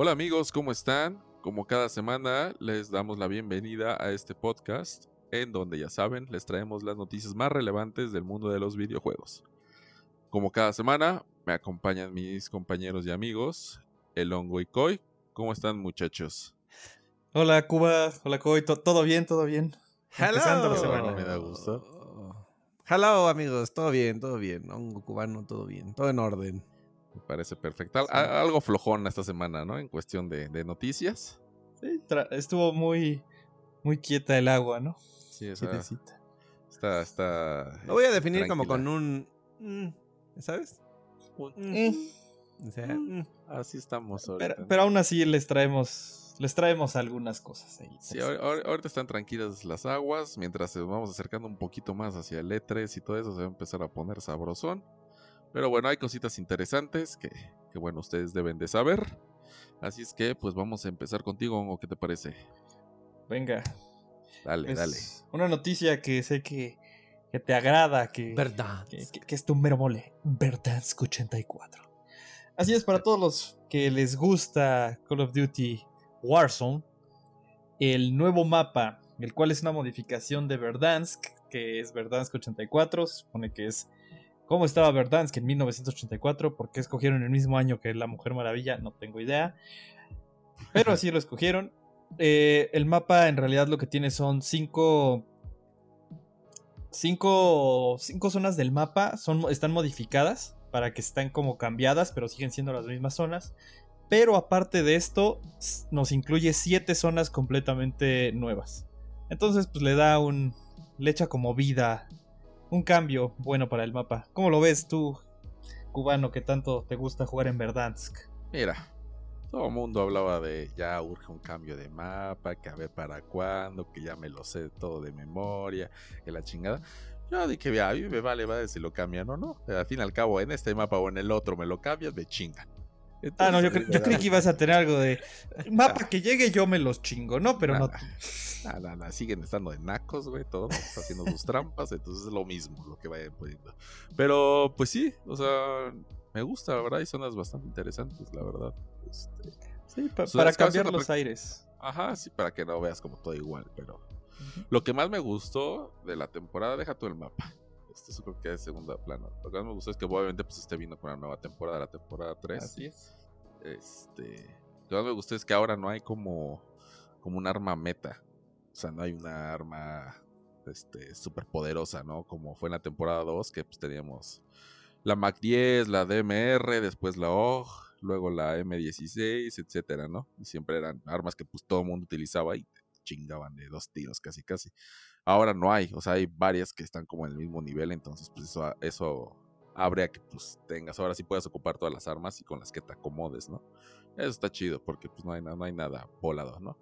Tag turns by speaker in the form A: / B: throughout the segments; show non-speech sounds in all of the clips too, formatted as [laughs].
A: Hola amigos, ¿cómo están? Como cada semana les damos la bienvenida a este podcast en donde ya saben les traemos las noticias más relevantes del mundo de los videojuegos. Como cada semana me acompañan mis compañeros y amigos, El Hongo y Koi. ¿Cómo están muchachos?
B: Hola Cuba, hola Koi, todo bien, todo bien.
C: Hello.
B: la semana.
A: Me da gusto.
C: Hello amigos, todo bien, todo bien. Hongo cubano, todo bien, todo en orden.
A: Me parece perfecto. Al- Algo flojón esta semana, ¿no? En cuestión de, de noticias.
B: Sí, estuvo muy, muy quieta el agua, ¿no?
A: Sí,
B: Quietecita.
A: está, está.
C: Lo voy a
A: este,
C: definir como con un... mm, ¿Sabes? Un, mm.
B: Eh,
C: O sea, mm.
A: Así estamos ahorita.
B: pero, pero aún así les traemos, les traemos algunas cosas ahí.
A: Sí, ahor- ahor- ahorita están tranquilas las aguas, mientras nos vamos acercando un poquito más hacia el E3 y todo eso se va a empezar a poner sabrosón. Pero bueno, hay cositas interesantes que, que bueno, ustedes deben de saber. Así es que pues vamos a empezar contigo, Hongo, ¿qué te parece?
B: Venga.
A: Dale, dale.
B: Una noticia que sé que, que te agrada, que,
C: Verdad.
B: que, que- que es tu mero mole. Verdansk 84. Así es, para todos los que les gusta Call of Duty Warzone, el nuevo mapa, el cual es una modificación de Verdansk, que es Verdansk 84, se supone que es cómo estaba Verdansk en 1984, por qué escogieron el mismo año que La Mujer Maravilla, no tengo idea, pero así lo escogieron. Eh, el mapa en realidad lo que tiene son cinco cinco, cinco zonas del mapa son, están modificadas para que estén como cambiadas, pero siguen siendo las mismas zonas. Pero aparte de esto, nos incluye siete zonas completamente nuevas. Entonces, pues le da un. le echa como vida. Un cambio bueno para el mapa. ¿Cómo lo ves tú, cubano, que tanto te gusta jugar en Verdansk?
A: Mira, todo el mundo hablaba de ya urge un cambio de mapa, que a ver para cuándo, que ya me lo sé todo de memoria, que la chingada. Yo dije, a mí me vale, vale si lo cambian o no. Al fin y al cabo, en este mapa o en el otro me lo cambian, me chingan.
B: Ah, no, yo, cre- yo creí que ibas a tener algo de. [laughs] Mapa que llegue, yo me los chingo, ¿no? Pero no.
A: Nada. Nada, nada, siguen estando de nacos, güey, todos haciendo sus trampas, entonces es lo mismo lo que vayan poniendo. Pero, pues sí, o sea, me gusta, la verdad, hay zonas bastante interesantes, la verdad. Este,
B: Sí, pa- para cambiar los aires.
A: Ajá, sí, para que no veas como todo igual, pero lo que más me gustó de la temporada, deja tú el mapa. Este eso creo que es segunda plano. Lo que más me gustó es que obviamente pues esté viendo con la nueva temporada, la temporada 3.
B: Así es.
A: Este, lo que más me gustó es que ahora no hay como como un arma meta. O sea, no hay una arma este súper poderosa, ¿no? Como fue en la temporada 2 que pues teníamos la Mac 10, la DMR, después la OG, luego la M16, etcétera, ¿no? Y siempre eran armas que pues todo el mundo utilizaba y te chingaban de dos tiros casi casi. Ahora no hay, o sea, hay varias que están como en el mismo nivel, entonces pues eso, eso abre a que pues tengas, ahora sí puedas ocupar todas las armas y con las que te acomodes, ¿no? Eso está chido porque pues no hay, no hay nada volado, ¿no?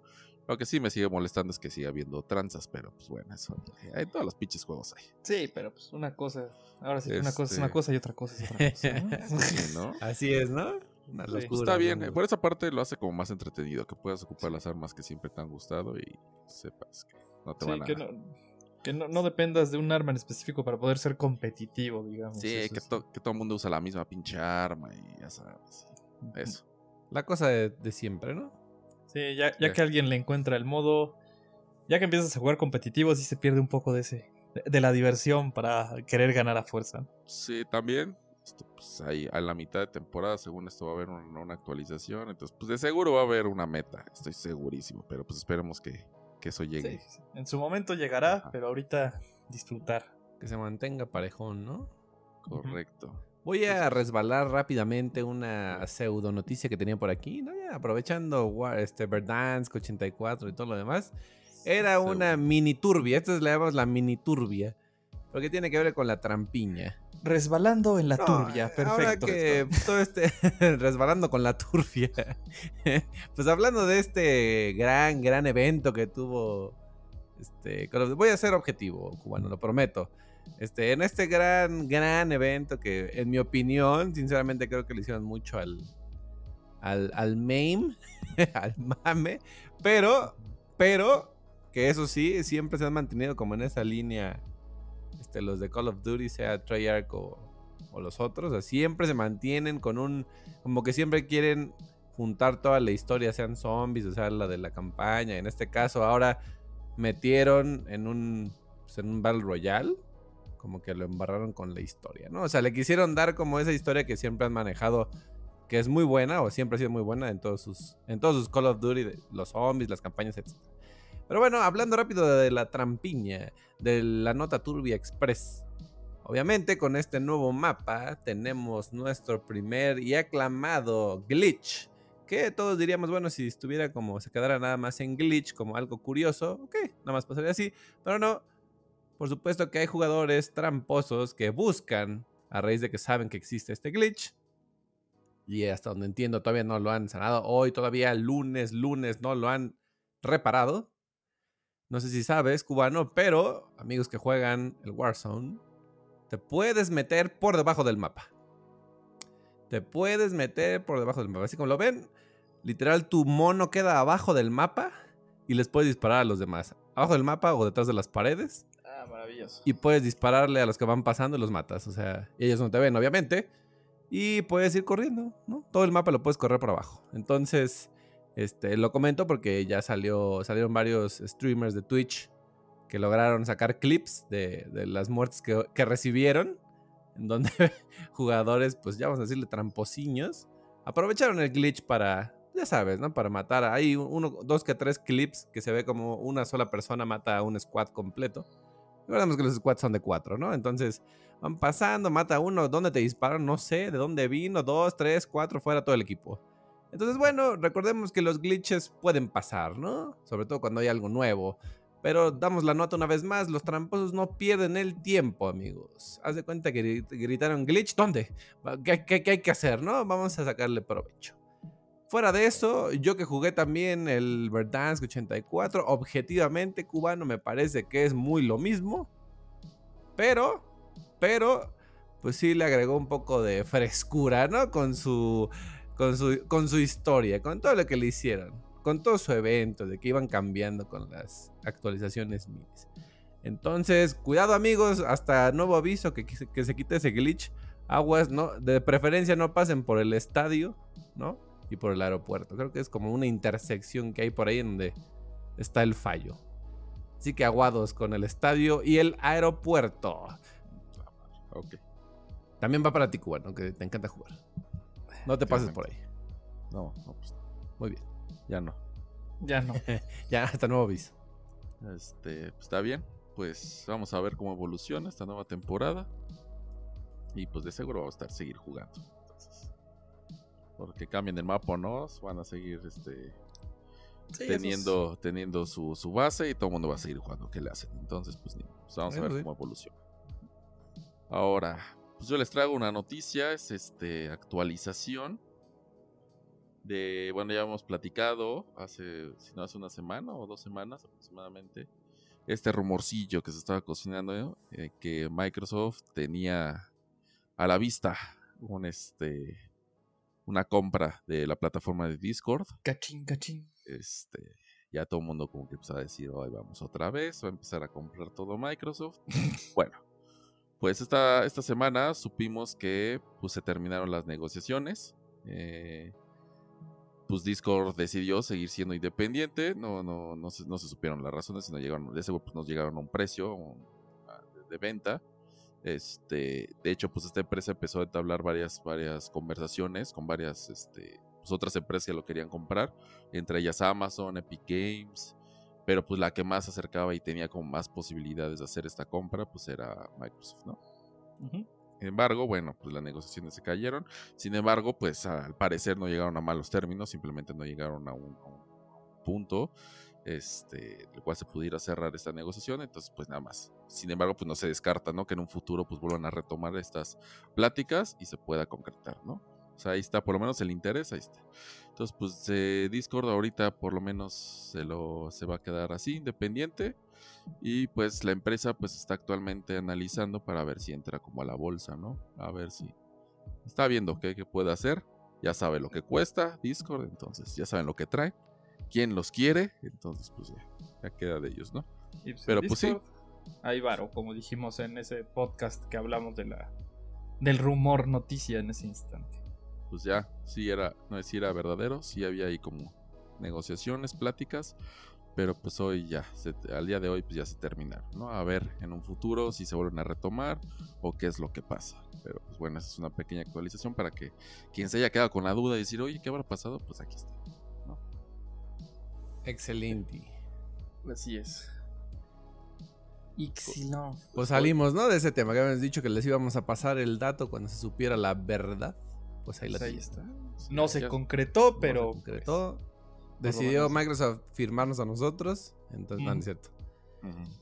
A: Lo que sí me sigue molestando es que siga habiendo tranzas, pero pues bueno, eso en todos los pinches juegos hay.
B: Sí, pero pues una cosa. Ahora sí, una cosa es una
A: Este-
B: cosa y otra cosa es otra cosa. ¿no? [laughs]
A: Sí, ¿no? [laughs]
C: Así es, ¿no? Una
B: Sí.
C: locura.
A: Pues está bien, eh, por esa parte lo hace como más entretenido, que puedas ocupar las armas que siempre te han gustado y sepas que no te
B: Sí,
A: van a...
B: que, no, que no, no dependas de un arma en específico para poder ser competitivo, digamos.
A: Sí, que,
B: es-
A: to- que todo el mundo usa la misma pinche arma y ya sabes. Eso.
C: La cosa de, de siempre, ¿no?
B: Sí, ya, ya
A: Sí.
B: que alguien le encuentra el modo. Ya que empiezas a jugar competitivo, sí se pierde un poco de ese. de- la diversión para querer ganar a fuerza.
A: Sí, también. Esto, pues ahí a la mitad de temporada, según esto, va a haber una, una actualización. Entonces, pues de seguro va a haber una meta. Estoy segurísimo. Pero pues esperemos que, que eso llegue.
B: Sí, sí. En su momento llegará,
A: Ajá.
B: pero ahorita disfrutar.
C: Que se mantenga parejón, ¿no?
A: Correcto.
C: Voy a resbalar rápidamente una pseudo noticia que tenía por aquí, ¿no? Ya aprovechando este Verdansk 84 y todo lo demás. Era una mini turbia, esta es la llamamos la mini turbia, porque tiene que ver con la trampiña.
B: Resbalando en la
C: No,
B: turbia,
C: Ahora
B: perfecto.
C: que [laughs] todo este [laughs] resbalando con la turbia. [laughs] pues hablando de este gran, gran evento que tuvo. Este, voy a ser objetivo, cubano, lo prometo. Este, en este gran, gran evento que, en mi opinión, sinceramente creo que le hicieron mucho al. al, al meme, al mame. Pero, pero, que eso sí, siempre se han mantenido como en esa línea. Este, los de Call of Duty, sea Treyarch o, o los otros, o sea, siempre se mantienen con un, como que siempre quieren juntar toda la historia, sean zombies, o sea, la de la campaña. En este caso, ahora metieron en un, pues, en un Battle Royale, como que lo embarraron con la historia, ¿no? O sea, le quisieron dar como esa historia que siempre han manejado, que es muy buena, o siempre ha sido muy buena en todos sus, en todos sus Call of Duty, los zombies, las campañas, etc. Pero bueno, hablando rápido de la trampiña, de la nota Turbia Express. Obviamente con este nuevo mapa tenemos nuestro primer y aclamado glitch. Que todos diríamos, bueno, si estuviera como se quedara nada más en glitch, como algo curioso, ok, nada más pasaría así. Pero no, por supuesto que hay jugadores tramposos que buscan, a raíz de que saben que existe este glitch, y hasta donde entiendo todavía no lo han sanado. Hoy todavía lunes, lunes no lo han reparado. No sé si sabes, cubano, pero amigos que juegan el Warzone, te puedes meter por debajo del mapa. Te puedes meter por debajo del mapa. Así como lo ven, literal tu mono queda abajo del mapa y les puedes disparar a los demás. Abajo del mapa o detrás de las paredes.
B: Ah, maravilloso.
C: Y puedes dispararle a los que van pasando y los matas. O sea, ellos no te ven, obviamente. Y puedes ir corriendo, ¿no? Todo el mapa lo puedes correr por abajo. Entonces, este, lo comento porque ya salió, salieron varios streamers de Twitch que lograron sacar clips de, las muertes que, que, recibieron, en donde [laughs] jugadores, pues ya vamos a decirle tramposiños, aprovecharon el glitch para, ya sabes, ¿no? Para matar. Hay uno, dos que tres clips que se ve como una sola persona mata a un squad completo. Recordemos que los squads son de cuatro, ¿no? Entonces van pasando, mata a uno, ¿dónde te disparan? No sé, de dónde vino, dos, tres, cuatro, fuera todo el equipo. Entonces, bueno, recordemos que los glitches pueden pasar, ¿no? Sobre todo cuando hay algo nuevo. Pero damos la nota una vez más, los tramposos no pierden el tiempo, amigos. Haz de cuenta que gritaron glitch, ¿dónde? ¿Qué, qué, hay que hacer, no? Vamos a sacarle provecho. Fuera de eso, yo que jugué también el Verdansk 84, objetivamente cubano me parece que es muy lo mismo. Pero, pero, pues sí le agregó un poco de frescura, ¿no? Con su, con su, con su historia, con todo lo que le hicieron con todo su evento, de que iban cambiando con las actualizaciones minis. Entonces, cuidado amigos, hasta nuevo aviso que, que se quite ese glitch. Aguas, ¿no? De preferencia no pasen por el estadio, ¿no? Y por el aeropuerto. Creo que es como una intersección que hay por ahí donde está el fallo. Así que aguados con el estadio y el aeropuerto.
A: Ok.
C: También va para ti, cubano, que te encanta jugar. No te pases por ahí.
A: No, no, pues.
C: Muy bien.
A: Ya no.
B: Ya no. [laughs]
C: ya, hasta nuevo aviso.
A: Este, pues está bien. Pues vamos a ver cómo evoluciona esta nueva temporada. Y pues de seguro vamos a estar seguir jugando. Entonces, porque cambien el mapa o no, van a seguir este sí, teniendo, es... teniendo su, su, base y todo el mundo va a seguir jugando. ¿Qué le hacen? Entonces, pues, pues vamos a ver sí. cómo evoluciona. Ahora, pues yo les traigo una noticia, es este actualización de, bueno, ya hemos platicado hace, si no hace una semana o dos semanas aproximadamente, este rumorcillo que se estaba cocinando, eh, que Microsoft tenía a la vista un, este, una compra de la plataforma de Discord.
B: Cachín, cachín.
A: Este, ya todo el mundo como que empezó a decir, hoy vamos otra vez, va a empezar a comprar todo Microsoft. [laughs] bueno, pues esta, esta semana supimos que pues, se terminaron las negociaciones. Eh, pues Discord decidió seguir siendo independiente, no, no, no, se, no se supieron las razones, sino llegaron, de ese pues nos llegaron a un precio de, de, venta. Este, de hecho, pues esta empresa empezó a entablar varias, varias conversaciones con varias este, pues otras empresas que lo querían comprar, entre ellas Amazon, Epic Games, pero pues la que más se acercaba y tenía como más posibilidades de hacer esta compra, pues era Microsoft, ¿no? Uh -huh. Sin embargo, bueno, pues las negociaciones se cayeron. Sin embargo, pues al parecer no llegaron a malos términos, simplemente no llegaron a un, a un punto este, el cual se pudiera cerrar esta negociación. Entonces, pues nada más. Sin embargo, pues no se descarta, ¿no? Que en un futuro pues vuelvan a retomar estas pláticas y se pueda concretar, ¿no? O sea, ahí está, por lo menos el interés, ahí está. Entonces, pues eh, Discord ahorita por lo menos se, lo, se va a quedar así, independiente. Y pues la empresa pues está actualmente analizando para ver si entra como a la bolsa, ¿no? A ver si está viendo qué, qué puede hacer. Ya sabe lo que cuesta Discord, entonces ya saben lo que trae. Quién los quiere, entonces pues ya, ya queda de ellos, ¿no?
B: Pues,
A: Pero pues sí.
B: Hay varo, como dijimos en ese podcast que hablamos de la del rumor noticia en ese instante.
A: Pues ya, sí era, no es si era verdadero, sí había ahí como negociaciones, pláticas, pero pues hoy ya, al día de hoy pues ya se terminaron, ¿no? A ver en un futuro si se vuelven a retomar o qué es lo que pasa. Pero pues bueno, esa es una pequeña actualización para que quien se haya quedado con la duda y decir, oye, ¿qué habrá pasado? Pues aquí está. ¿no?
C: Excelente.
B: Así es. no.
C: Pues salimos, ¿no? De ese tema que habíamos dicho que les íbamos a pasar el dato cuando se supiera la verdad. Pues ahí,
B: pues está. No se concretó, pero.
C: se concretó. Decidió Microsoft firmarnos a nosotros. Entonces, no, es cierto.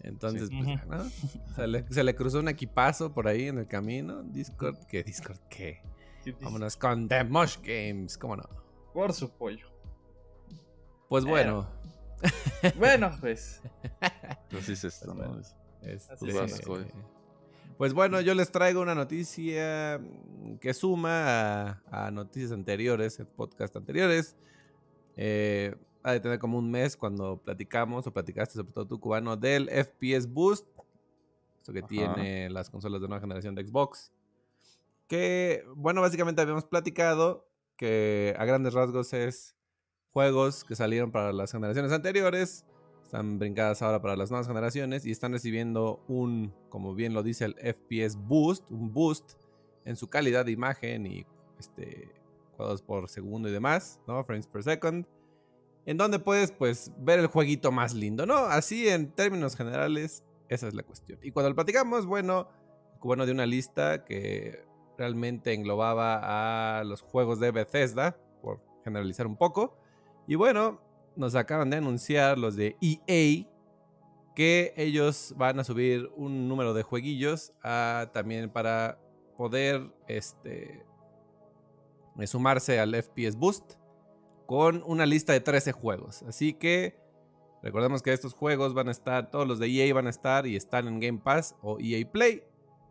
C: Entonces, pues, se, le, cruzó un equipazo por ahí en el camino. Discord, ¿qué? Discord, ¿qué? Vámonos con The Mush Games, ¿cómo no?
B: Por su pollo.
C: Pues bueno.
B: bueno, pues. [laughs]
A: Así es esto, ¿no?
C: Este, pues bueno, yo les traigo una noticia que suma a, a noticias anteriores, podcast anteriores. Eh, ha de tener como un mes cuando platicamos o platicaste sobre todo tu cubano del FPS Boost. Esto que tiene las consolas de nueva generación de Xbox. Que, bueno, básicamente habíamos platicado que a grandes rasgos es juegos que salieron para las generaciones anteriores. Están brincadas ahora para las nuevas generaciones y están recibiendo un, como bien lo dice el FPS Boost, un boost en su calidad de imagen y este, cuadros por segundo y demás, ¿no? Frames per second. En donde puedes, pues, ver el jueguito más lindo, ¿no? Así en términos generales, esa es la cuestión. Y cuando lo platicamos, bueno, bueno, de una lista que realmente englobaba a los juegos de Bethesda, por generalizar un poco. Y bueno, nos acaban de anunciar los de EA que ellos van a subir un número de jueguillos a, también para poder este, sumarse al FPS Boost con una lista de 13 juegos. Así que recordemos que estos juegos van a estar, todos los de EA van a estar y están en Game Pass o EA Play.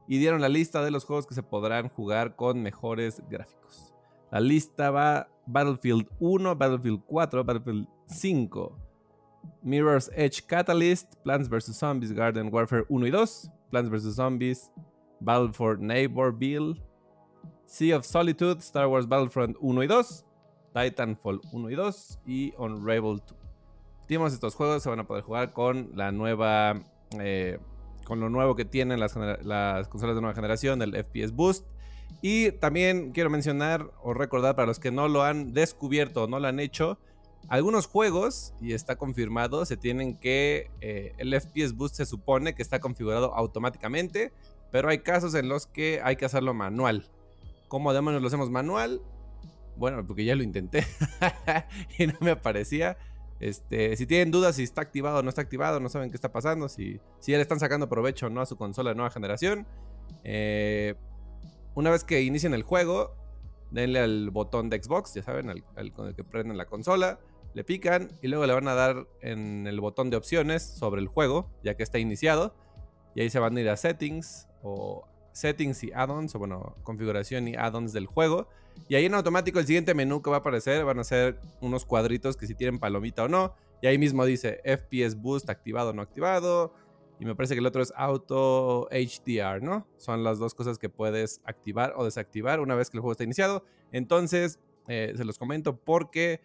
C: Y dieron la lista de los juegos que se podrán jugar con mejores gráficos. La lista va Battlefield 1, Battlefield 4, Battlefield 5, Mirror's Edge Catalyst, Plants vs. Zombies Garden Warfare 1 y 2, Plants vs. Zombies, Battle for Neighborville, Sea of Solitude, Star Wars Battlefront 1 y 2, Titanfall 1 y 2 y Unravel 2. Tenemos estos juegos, se van a poder jugar con la nueva. Eh, con lo nuevo que tienen las, las consolas de nueva generación, el FPS Boost. Y también quiero mencionar o recordar para los que no lo han descubierto o no lo han hecho, algunos juegos, y está confirmado, se tienen que. Eh, el FPS Boost se supone que está configurado automáticamente, pero hay casos en los que hay que hacerlo manual. ¿Cómo demonios lo hacemos manual? Bueno, porque ya lo intenté [laughs] y no me aparecía. Este, si tienen dudas si está activado o no está activado, no saben qué está pasando, si, si ya le están sacando provecho o no a su consola de nueva generación, eh, una vez que inicien el juego, denle al botón de Xbox, ya saben, al, con el que prenden la consola, le pican y luego le van a dar en el botón de opciones sobre el juego, ya que está iniciado, y ahí se van a ir a settings o settings y add-ons, o bueno, configuración y add-ons del juego. Y ahí en automático el siguiente menú que va a aparecer van a ser unos cuadritos que si tienen palomita o no. Y ahí mismo dice FPS Boost activado o no activado. Y me parece que el otro es Auto HDR, ¿no? Son las dos cosas que puedes activar o desactivar una vez que el juego está iniciado. Entonces, eh, se los comento porque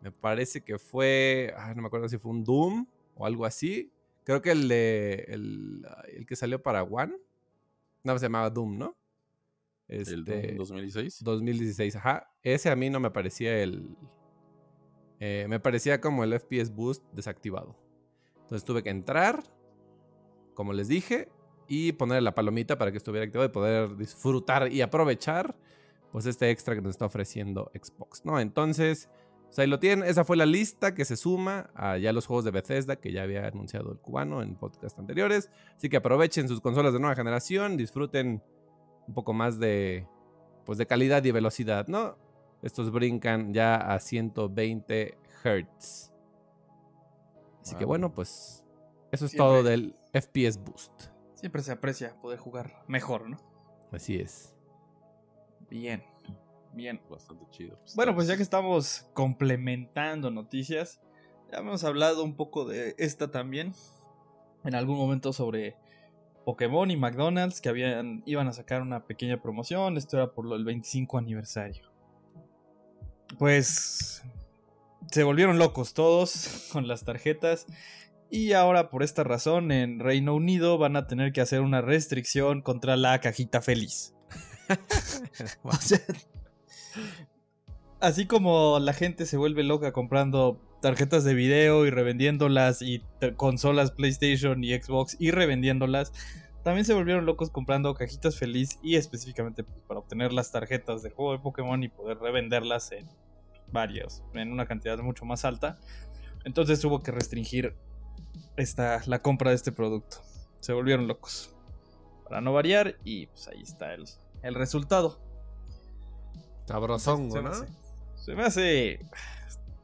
C: me parece que fue, no me acuerdo si fue un Doom o algo así. Creo que el de el, el que salió para One no, se llamaba Doom, ¿no?
A: ¿El Doom 2016?
C: Este, 2016, ajá. Ese a mí no me parecía el... Eh, me parecía como el FPS Boost desactivado. Entonces tuve que entrar, como les dije, y poner la palomita para que estuviera activado y poder disfrutar y aprovechar pues este extra que nos está ofreciendo Xbox, ¿no? Entonces, pues ahí lo tienen. Esa fue la lista que se suma a ya los juegos de Bethesda que ya había anunciado el cubano en podcast anteriores. Así que aprovechen sus consolas de nueva generación, disfruten un poco más de, pues de calidad y velocidad, ¿no? Estos brincan ya a 120 Hz. Así que bueno, pues eso es todo del FPS Boost.
B: Siempre se aprecia poder jugar mejor, ¿no?
C: Así es.
B: Bien. Bien.
A: Bastante chido.
B: Pues, bueno, pues ya que estamos complementando noticias, ya hemos hablado un poco de esta también. En algún momento sobre Pokémon y McDonald's que habían, iban a sacar una pequeña promoción. Esto era por el 25 aniversario. pues se volvieron locos todos con las tarjetas. Y ahora por esta razón en Reino Unido van a tener que hacer una restricción contra la cajita feliz. [laughs] o sea, así como la gente se vuelve loca comprando tarjetas de video y revendiéndolas y consolas PlayStation y Xbox y revendiéndolas, también se volvieron locos comprando cajitas feliz y específicamente pues, para obtener las tarjetas de juego de Pokémon y poder revenderlas en varios, en una cantidad mucho más alta. Entonces hubo que restringir esta, la compra de este producto. Se volvieron locos. Para no variar y pues ahí está el, el resultado.
C: Sabrosón,
B: se,
C: ¿no?
B: se me hace...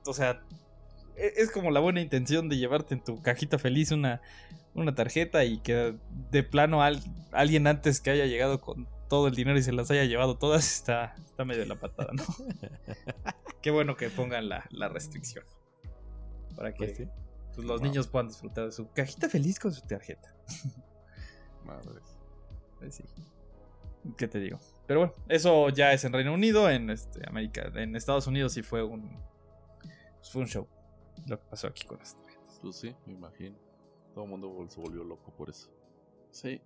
B: O sea, e, es como la buena intención de llevarte en tu cajita feliz una, una tarjeta y que de plano alguien antes que haya llegado con todo el dinero y se las haya llevado todas está, está medio la patada, ¿no? [laughs] Qué bueno que pongan la, la restricción. Para que
C: Pues sí.
B: Pues, los
A: Wow.
B: niños puedan disfrutar de su cajita feliz con su tarjeta. [laughs]
A: Madres.
B: Pues sí. ¿Qué te digo? Pero bueno, eso ya es en Reino Unido, en este, América, en Estados Unidos sí fue un, pues, fue un show. Lo que pasó aquí con las tarjetas.
A: Pues sí, me imagino. Todo el mundo se volvió loco por eso.
B: Sí.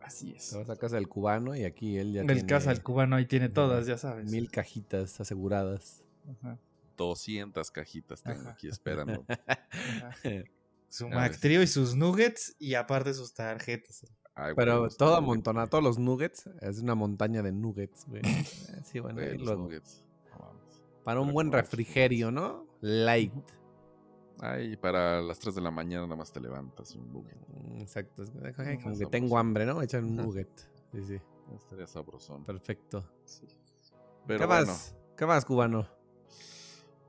B: Así es.
C: Te vas a casa del cubano y aquí él ya
B: El
C: tiene
B: casa del cubano ahí tiene todas, ya sabes.
C: mil cajitas aseguradas.
B: Ajá,
A: 200 cajitas tengo aquí esperando.
B: ajá. [laughs] Su
A: A
B: Mac
A: ver.
B: Trio y sus nuggets y aparte sus tarjetas.
A: Ay,
C: Pero
A: los
C: todo amontonado, todos los nuggets, es una montaña de nuggets, güey. [laughs] Sí, bueno,
A: güey, los
C: luego.
A: nuggets.
C: Para un
A: Pero
C: buen
A: ocho
C: refrigerio, ¿no? Light.
A: Ay, para las 3 de la mañana nada más te levantas un nugget.
C: Mm, Exacto. ay, como que
A: sabroso.
C: tengo hambre, ¿no? Echar un nugget. Sí, sí.
A: Estaría sabrosón.
C: Perfecto.
A: Pero
C: ¿Qué
A: bueno,
C: más? ¿Qué más, cubano?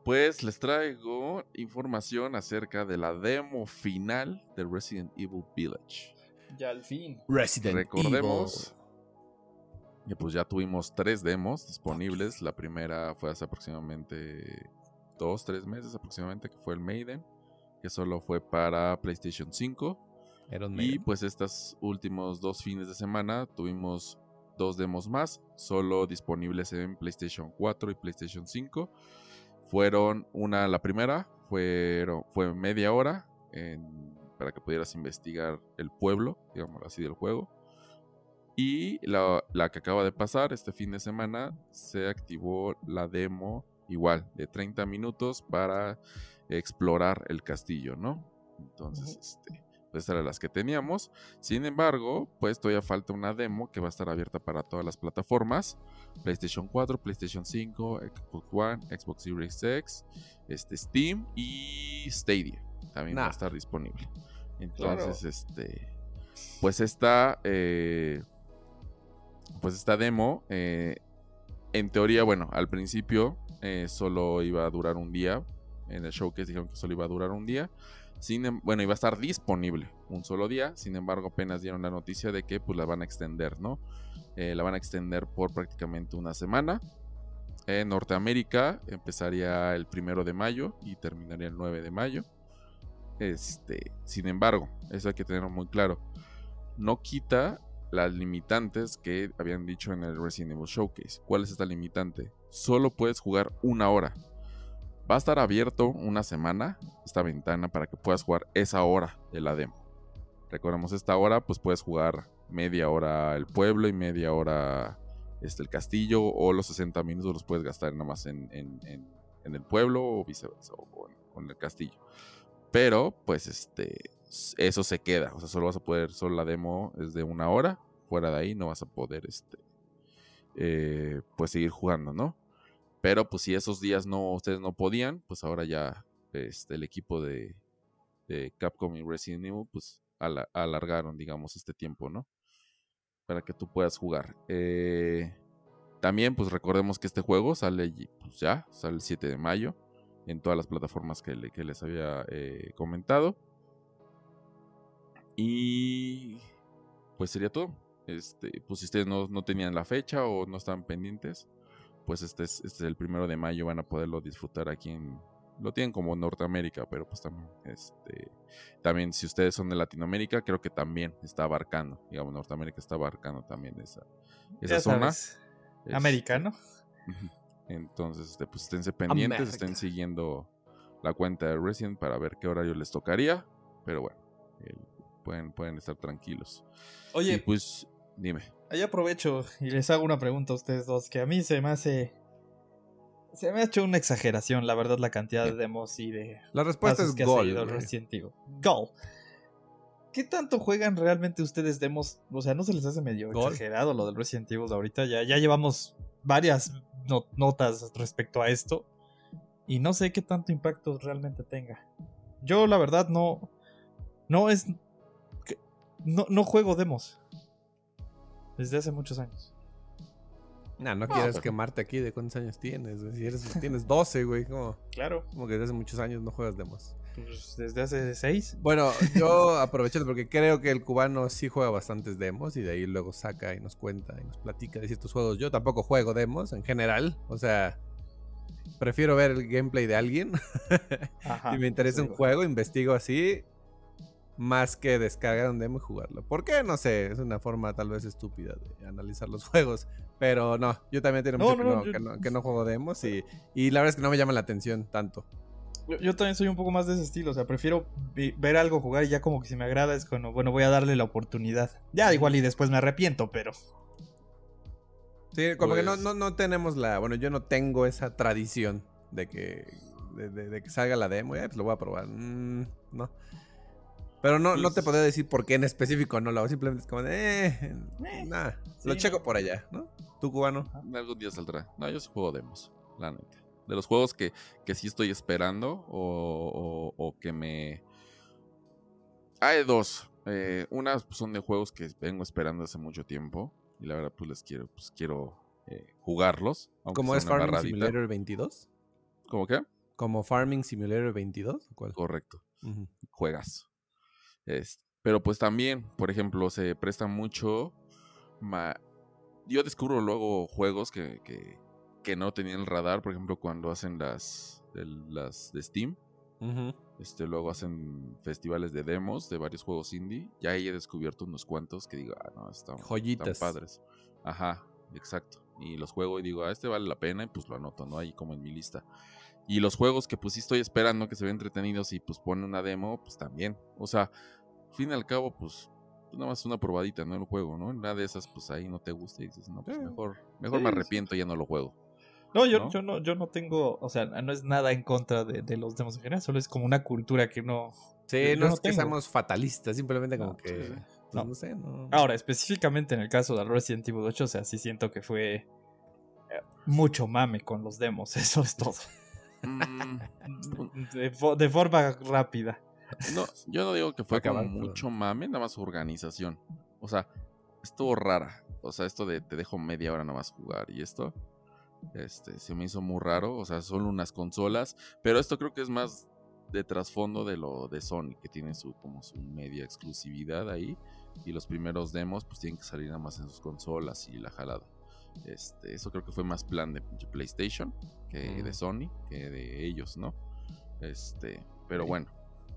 A: Pues les traigo información acerca de la demo final de Resident Evil Village.
B: Ya al fin.
C: Resident
A: Recordemos que pues ya tuvimos tres demos disponibles. La primera fue hace aproximadamente dos, tres meses aproximadamente, que fue el Maiden, que solo fue para PlayStation 5.
C: Iron
A: Y pues estos últimos dos fines de semana tuvimos dos demos más, solo disponibles en PlayStation 4 y PlayStation 5. Fueron una, la primera fueron, fue media hora en- para que pudieras investigar el pueblo, digamos así, del juego. Y la, la que acaba de pasar este fin de semana se activó la demo igual de 30 minutos para explorar el castillo, ¿no? Entonces, este, pues estas eran las que teníamos. Sin embargo, pues todavía falta una demo que va a estar abierta para todas las plataformas. PlayStation 4, PlayStation 5, Xbox One, Xbox Series X, este, Steam y Stadia. También va a estar disponible. Entonces, este, pues esta, eh, pues esta demo, eh, en teoría, bueno, al principio eh, solo iba a durar un día. En el showcase dijeron que solo iba a durar un día. Sin, em- bueno, iba a estar disponible un solo día. Sin embargo, apenas dieron la noticia de que pues la van a extender, ¿no? Eh, la van a extender por prácticamente una semana. En Norteamérica empezaría el primero de mayo y terminaría el 9 de mayo. Este, sin embargo, eso hay que tenerlo muy claro. No quita las limitantes que habían dicho en el Resident Evil Showcase. ¿Cuál es esta limitante? Solo puedes jugar una hora. Va a estar abierto una semana esta ventana para que puedas jugar esa hora de la demo. Recordemos esta hora, pues puedes jugar media hora el pueblo y media hora este, el castillo o los 60 minutos los puedes gastar nada más en, en- el pueblo o viceversa o con, el castillo. Pero pues este eso se queda, o sea, solo vas a poder, solo la demo es de una hora, fuera de ahí no vas a poder este eh, pues seguir jugando, ¿no? Pero pues si esos días no ustedes no podían, pues ahora ya este, el equipo de, Capcom y Resident Evil pues ala- alargaron, digamos, este tiempo, ¿no? Para que tú puedas jugar. Eh, también, pues recordemos que este juego sale pues, ya, sale el 7 de mayo en todas las plataformas que les había eh, comentado. Y pues sería todo. Este, pues si ustedes no, no tenían la fecha o no estaban pendientes, pues este es, este es el primero de mayo, van a poderlo disfrutar aquí en... Lo tienen como Norteamérica, pero pues también, este, también si ustedes son de Latinoamérica, creo que también está abarcando, digamos, Norteamérica está abarcando también esa, esa zona.
B: sabes,
A: Este,
B: Americano.
A: Entonces, este, pues esténse pendientes, estén siguiendo la cuenta de Resident para ver qué horario les tocaría. Pero bueno, pueden, pueden estar tranquilos. Y
B: Oye,
A: pues, dime.
B: ahí aprovecho y les hago una pregunta a ustedes dos, que a mí se me hace... Se me ha hecho una exageración, la verdad, la cantidad de demos y de
C: La respuesta es
B: que
C: gol.
B: Gol. ¿Qué tanto juegan realmente ustedes demos? O sea, ¿no se les hace medio
C: Gol.
B: exagerado lo del Resident Evil de ahorita? Ya, ya llevamos varias no- notas respecto a esto. Y no sé qué tanto impacto realmente tenga. Yo, la verdad, no. No es. No, no juego demos. Desde hace muchos años.
C: Nah, no quieres
A: pero-
C: quemarte aquí de cuántos años tienes. güey. Si eres, tienes 12, güey. Como,
B: Claro.
C: como que desde hace muchos años no juegas demos.
B: Pues desde hace seis.
C: Bueno, [laughs] yo aprovechando porque creo que el cubano sí juega bastantes demos y de ahí luego saca y nos cuenta y nos platica de ciertos juegos. Yo tampoco juego demos en general, o sea, prefiero ver el gameplay de alguien. [laughs]
B: Ajá.
C: si me interesa un juego, investigo así, más que descargar un demo y jugarlo. ¿Por qué? No sé, es una forma tal vez estúpida de analizar los [laughs] juegos. Pero no, yo también tengo
B: No,
C: mucho
B: no,
C: que,
B: no, yo-
C: que no- que [laughs] no juego demos y, y la verdad es que no me llama la atención tanto.
B: Yo, yo también soy un poco más de ese estilo, o sea, prefiero ver algo jugar y ya como que si me agrada es cuando, bueno, voy a darle la oportunidad. Ya igual y después me arrepiento, pero...
C: Sí, como que no,
A: Pues-
C: no, no tenemos la. Bueno, yo no tengo esa tradición de que. De, de- de que salga la demo y "Ay, pues lo voy a probar. Mm, no. Pero no, no te podría decir por qué en específico no lo hago. Simplemente es como de. Eh, nah,
B: sí,
C: lo checo
B: no.
C: por allá, ¿no? ¿Tú, cubano?
A: Algún día saldrá. No, yo sí juego demos, la neta. De los juegos que, que sí estoy esperando o, o- o que me... Hay dos. Eh, unas pues, son de juegos que vengo esperando hace mucho tiempo. Y la verdad, pues les quiero, pues quiero eh, jugarlos. aunque
C: ¿Cómo
A: sea
C: es Farming. Simulator 22?
A: ¿Cómo qué?
C: ¿Como Farming Simulator 22? ¿O ¿Cuál?
A: Correcto. Juegas. Es- pero pues también, por ejemplo, se presta mucho. ma- Yo descubro luego juegos que, que, que no tenía en el radar, por ejemplo, cuando hacen las, el- las de Steam. Este, luego hacen festivales de demos de varios juegos indie. Ya ahí he descubierto unos cuantos que digo, ah, no, están, están padres. Ajá, exacto. Y los juego y digo, ah, este vale la pena y pues lo anoto, ¿no? Ahí como en mi lista. Y los juegos que pues sí estoy esperando que se vean entretenidos y pues pone una demo, pues también. O sea, al fin y al cabo, pues, pues nada más una probadita, ¿no? El juego, ¿no? Nada de esas, pues ahí no te gusta y dices, no, pues
C: Sí.
A: mejor, mejor
B: Sí,
A: me arrepiento y ya no lo juego.
B: No, yo
A: ¿No?
B: yo no, yo no tengo, o sea, no es nada en contra de, de los demos en general, solo es como una cultura que no...
C: Sí,
B: Yo
C: no,
B: no
C: es que
B: tengo.
C: seamos fatalistas, simplemente como
A: No,
C: que.
A: sí.
C: pues,
B: No.
C: no. sé, no.
B: Ahora, específicamente en el caso del Resident Evil 8, o sea, sí siento que fue eh, mucho mame con los demos, [laughs] eso es todo.
A: Mm, [laughs]
B: De, fo- de forma rápida.
A: No, yo no digo que fue como mucho mame, nada más su organización. O sea, estuvo rara. O sea, esto de te dejo media hora nada más jugar y esto, este, se me hizo muy raro. O sea, solo unas consolas. Pero esto creo que es más de trasfondo de lo de Sony, que tiene su como su media exclusividad ahí. Y los primeros demos, pues tienen que salir nada más en sus consolas y la jalada. Este, eso creo que fue más plan de PlayStation que de. Sony, que de ellos, ¿no? Este, pero bueno.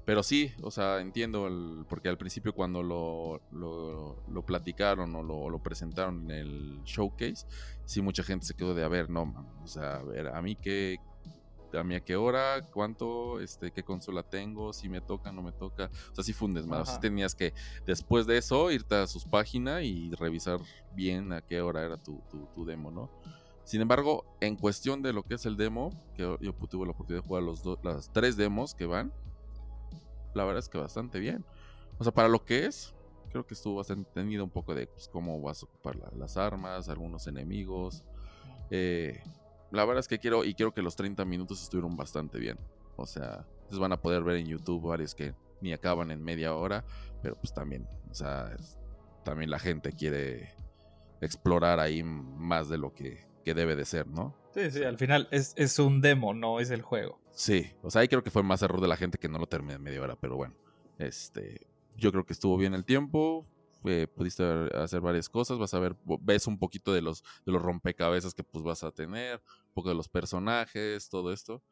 A: Pero sí, o sea, entiendo, el- porque al principio cuando lo, lo, lo platicaron o lo, lo presentaron en el showcase, sí mucha gente se quedó de, a ver, no, man, o sea, a ver, a mí qué, a mí a qué hora, cuánto, este, qué consola tengo, si me toca, no me toca, o sea, sí fue un desmadre, tenías que, después de eso, irte a sus páginas y revisar bien a qué hora era tu, tu, tu demo, ¿no? Sin embargo, en cuestión de lo que es el demo, que yo, yo tuve la oportunidad de jugar los do- las tres demos que van, la verdad es que bastante bien. O sea, para lo que es, creo que estuvo bastante tenido un poco de pues, cómo vas a ocupar la- las armas, algunos enemigos. Eh, la verdad es que quiero, y quiero que los 30 minutos estuvieron bastante bien. O sea, ustedes van a poder ver en YouTube varios que ni acaban en media hora, pero pues también, o sea, es- también la gente quiere explorar ahí más de lo que, que debe de ser, ¿no?
B: Sí, sí, al final es, es un demo, no es el juego.
A: Sí, o sea, ahí creo que fue más error de la gente que no lo terminé en media hora, pero bueno, este, yo creo que estuvo bien el tiempo, eh, pudiste hacer varias cosas, vas a ver, ves un poquito de los, de los rompecabezas que pues vas a tener, un poco de los personajes, todo esto,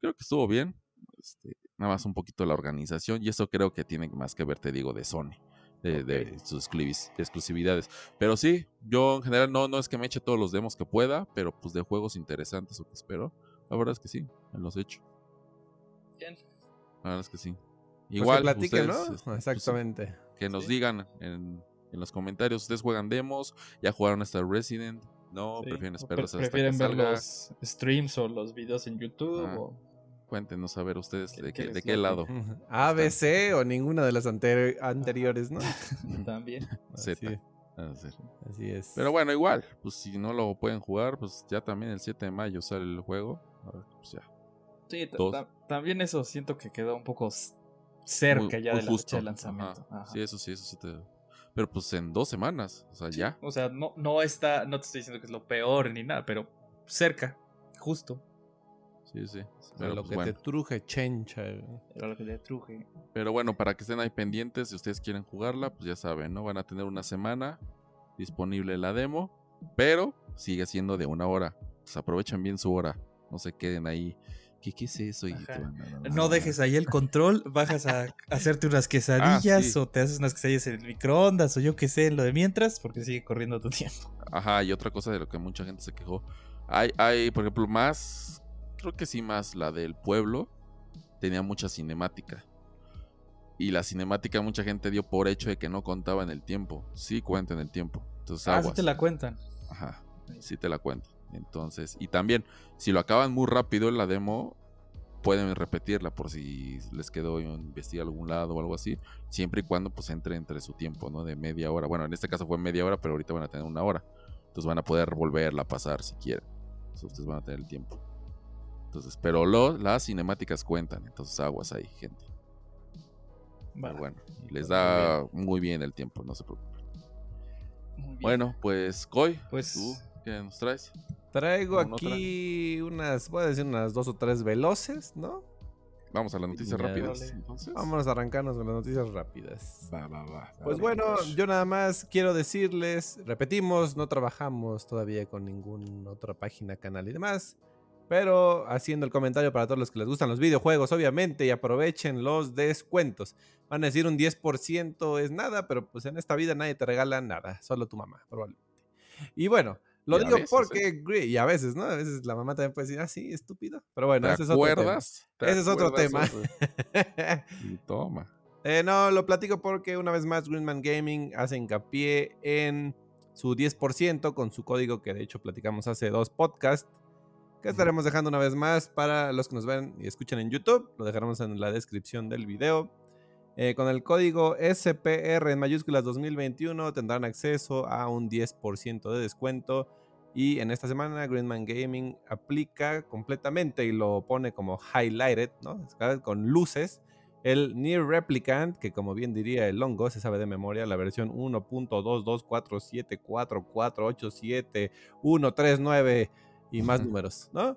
A: creo que estuvo bien, este, nada más un poquito la organización, y eso creo que tiene más que ver, te digo, de Sony, de, de sus exclusividades. Pero sí, yo en general no, no es que me eche todos los demos que pueda, pero pues de juegos interesantes o que espero, la verdad es que sí, me los he hecho.
B: Bien.
A: La verdad es que sí.
C: Pues
A: Igual,
C: que platiquen,
A: ustedes,
C: ¿no?
A: este, pues,
C: Exactamente.
A: Que nos
B: Sí.
A: digan en, en los comentarios, ¿ustedes juegan demos? ¿Ya jugaron hasta Resident? ¿No?
B: Sí,
A: ¿Prefieren
B: pre-
A: esperarse hasta
B: prefieren
A: que
B: ver
A: salga?
B: los streams o los videos en YouTube o
A: Cuéntenos a ver ustedes
B: ¿Qué-
A: de,
B: qué
A: de qué lado.
C: Ujú. [laughs] A, B, C o ninguna de las anteri- anteriores, ¿no? [laughs]
B: también. [laughs]
A: Z.
C: Así,
A: sí.
C: así es.
A: Pero bueno, igual, pues si no lo pueden jugar, pues ya también el 7 de mayo sale el juego. A ver, pues ya.
B: Sí, ta-
A: Dos.
B: ta- también eso siento que quedó un poco cerca
A: Muy-
B: ya
A: muy
B: de la
A: justo.
B: fecha de lanzamiento.
A: Ajá.
B: Ajá.
A: Sí, eso sí, eso sí te. Pero pues en dos semanas, o sea, ya.
B: O sea, no, no está, no te estoy diciendo que es lo peor ni nada, pero cerca, justo.
A: Sí, sí. Pero,
C: lo
A: pues,
C: que
A: bueno.
C: te truje, chencha.
B: Era lo que le truje.
A: Pero bueno, para que estén ahí pendientes, si ustedes quieren jugarla, pues ya saben, ¿no? Van a tener una semana disponible la demo, pero sigue siendo de una hora. Pues aprovechen bien su hora, no se queden ahí. ¿Qué, qué es eso? Y
B: No dejes ahí el control, bajas a hacerte unas quesadillas
A: sí.
B: o te haces unas quesadillas en el microondas o yo qué sé, en lo de mientras, porque sigue corriendo tu tiempo.
A: Ajá, y otra cosa de lo que mucha gente se quejó. Hay, hay, por ejemplo, más, creo que sí más la del pueblo, tenía mucha cinemática. Y la cinemática mucha gente dio por hecho de que no contaba en el tiempo. Sí cuenta en el tiempo. Entonces,
B: Ah, sí te la cuentan.
A: Ajá, sí te la cuento. Entonces, y también, si lo acaban muy rápido en la demo, pueden repetirla por si les quedó investigar algún lado o algo así, siempre y cuando pues entre entre su tiempo, ¿no? De media hora. Bueno, en este caso fue media hora, pero ahorita van a tener una hora. Entonces van a poder volverla a pasar si quieren. Entonces ustedes van a tener el tiempo. Entonces, pero lo, las cinemáticas cuentan, entonces aguas ahí, gente. Pero
B: Va,
A: bueno, les da muy bien el tiempo, no se preocupen. Bueno, pues, Coy,
B: Pues-
A: ¿tú qué nos traes?
C: Traigo
A: ¿Alguna
C: aquí unas, voy a decir unas dos o tres veloces, ¿no?
A: Vamos a las noticias
C: Ya,
A: rápidas. Entonces,
C: Vamos a arrancarnos con las noticias rápidas.
A: Va, va, va.
C: Pues
A: va,
C: bueno, yo nada más quiero decirles, repetimos, no trabajamos todavía con ninguna otra página, canal y demás. Pero haciendo el comentario para todos los que les gustan los videojuegos, obviamente, y aprovechen los descuentos. Van a decir un 10% es nada, pero pues en esta vida nadie te regala nada, solo tu mamá, probablemente. Y bueno, lo digo
A: veces,
C: porque, Gre- y a veces, ¿no? A veces la mamá también puede decir, ah, sí, estúpido. Pero bueno,
A: ¿Te
C: ese es otro tema.
A: acuerdas? ¿Te
C: Ese es otro tema.
A: Y [laughs] toma.
C: Eh, no, lo platico porque una vez más Greenman Gaming hace hincapié en su 10% con su código que de hecho platicamos hace dos podcasts. Que estaremos dejando una vez más para los que nos ven y escuchan en YouTube. Lo dejaremos en la descripción del video. Eh, con el código SPR en mayúsculas 2021 tendrán acceso a un 10% de descuento. Y en esta semana Greenman Gaming aplica completamente y lo pone como highlighted, ¿no? Con luces el Near Replicant, que como bien diría el Longo, se sabe de memoria, la versión 1.22474487139 y más números, ¿no?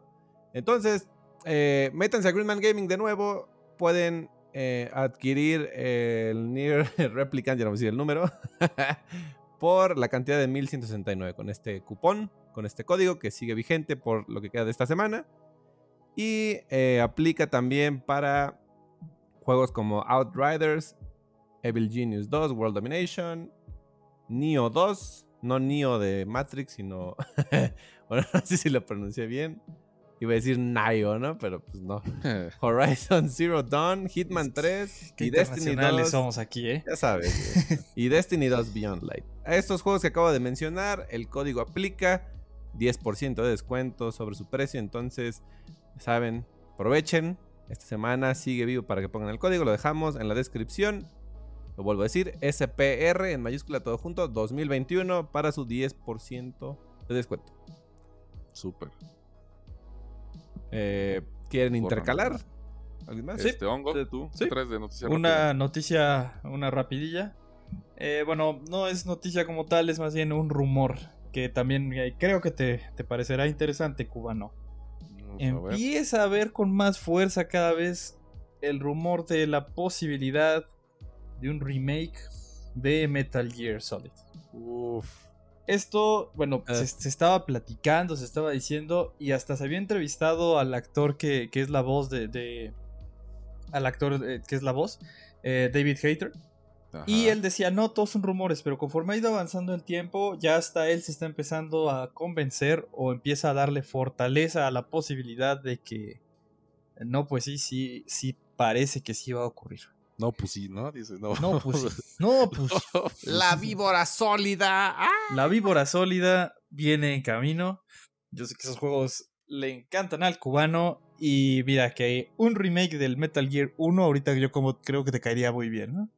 C: Entonces, eh, métanse a Greenman Gaming de nuevo, pueden eh, adquirir el Near [laughs] Replicant, ya no a decir el número, [laughs] por la cantidad de 1169 con este cupón, con este código que sigue vigente por lo que queda de esta semana. Y eh, aplica también para juegos como Outriders, Evil Genius 2, World Domination, Neo 2, no Neo de Matrix, sino. [laughs] bueno, no sé si lo pronuncié bien. Iba a decir Nio, ¿no? Pero pues no. [laughs] Horizon Zero Dawn, Hitman 3
B: Qué
C: y Destiny
B: internacionales
C: 2.
B: somos aquí, ¿eh?
C: Ya sabes. [laughs] y Destiny 2 Beyond Light. A estos juegos que acabo de mencionar, el código aplica 10% de descuento sobre su precio. Entonces, saben, aprovechen. Esta semana sigue vivo para que pongan el código. Lo dejamos en la descripción. Lo vuelvo a decir, SPR en mayúscula todo junto 2021 para su 10% de descuento.
A: Súper.
C: Eh, ¿Quieren intercalar? ¿Alguien más?
B: Sí.
A: Este hongo, tú,
B: sí.
A: ¿qué traes de noticias
B: Una noticia, una rapidilla. Eh, bueno, no es noticia como tal, es más bien un rumor que también eh, creo que te, te parecerá interesante, cubano.
A: Vamos a ver.
B: Empieza a ver con más fuerza cada vez el rumor de la posibilidad de un remake de Metal Gear Solid.
C: Uf.
B: Esto, bueno,
C: Ah.
B: se, se estaba platicando, se estaba diciendo y hasta se había entrevistado al actor que, que es la voz de... de- al actor eh, que es la voz, eh, David Hayter. Y él decía, no, todos son rumores, pero conforme ha ido avanzando el tiempo, ya hasta él se está empezando a convencer o empieza a darle fortaleza a la posibilidad de que, no, pues sí, sí, sí parece que sí va a ocurrir.
A: No, pues sí, ¿no? Dice, no.
B: No, [laughs] pues. No, pues
C: La víbora sólida. ¡Ah!
B: la víbora sólida viene en camino. Yo sé que esos juegos le encantan al cubano. Y mira que un remake del Metal Gear 1, ahorita yo como creo que te caería muy bien, ¿no?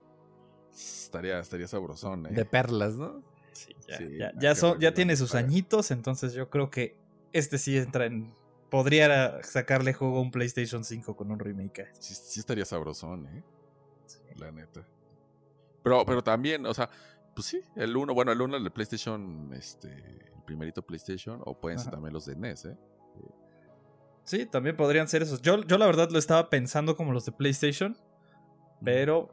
A: Estaría, estaría sabrosón, ¿eh?
C: De perlas, ¿no?
B: Sí, ya,
A: Sí,
B: ya, son- tiene sus añitos, entonces yo creo que este sí entra en. Podría sacarle juego a un PlayStation 5 con un remake.
A: Sí, sí estaría sabrosón, ¿eh? La neta. Pero, pero también, o sea, pues sí, el 1, bueno, el 1 el de PlayStation, este, el primerito PlayStation, o pueden ser también los de NES, ¿eh?
B: Sí, también podrían ser esos. Yo, yo la verdad lo estaba pensando como los de PlayStation, pero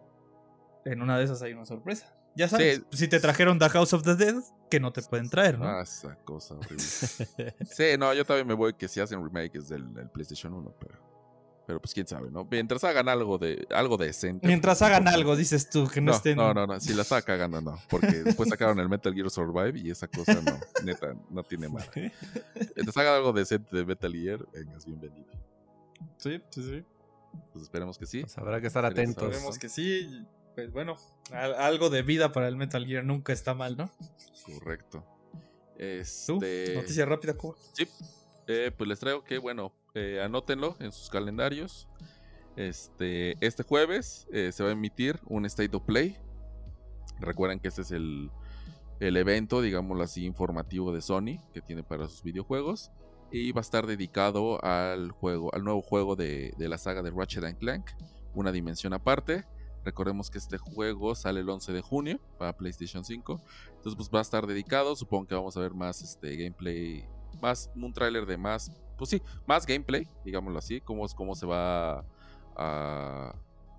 B: en una de esas hay una sorpresa. Ya sabes,
A: Sí.
B: si te trajeron The House of the Dead, que no te pueden traer, ¿no?
A: Ah, esa cosa horrible. [laughs] sí, no, yo también me voy que si hacen remakes del, del PlayStation 1, pero, pero pues quién sabe, ¿no? Mientras hagan algo de algo decente.
B: Mientras
A: pues,
B: hagan
A: tampoco-
B: algo, dices tú, que no,
A: No,
B: estén.
A: no, no, no, si la está cagando, no. Porque después sacaron el Metal Gear Survive y esa cosa no, neta, no tiene madre. Mientras hagan algo decente de Metal Gear, vengas, bienvenido.
B: Sí, sí, sí.
A: Pues esperemos que sí.
C: Pues habrá que estar
A: Esperemos
C: atentos.
B: Sabemos que sí. Pues bueno, al- algo de vida para el Metal Gear nunca está mal, ¿no?
A: Correcto.
B: ¿Tú?
A: Este,
B: Noticia rápida, Cuba.
A: Sí, eh, pues les traigo que, bueno, eh, anótenlo en sus calendarios. Este, este jueves eh, se va a emitir un State of Play. Recuerden que este es el, el evento, digámoslo así, informativo de Sony que tiene para sus videojuegos. Y va a estar dedicado al juego, al nuevo juego de, de la saga de Ratchet Clank, una dimensión aparte. Recordemos que este juego sale el 11 de junio para PlayStation 5. Entonces, pues va a estar dedicado. Supongo que vamos a ver más este gameplay. Más un tráiler de más. Pues sí, más gameplay, digámoslo así. Cómo, cómo se va a,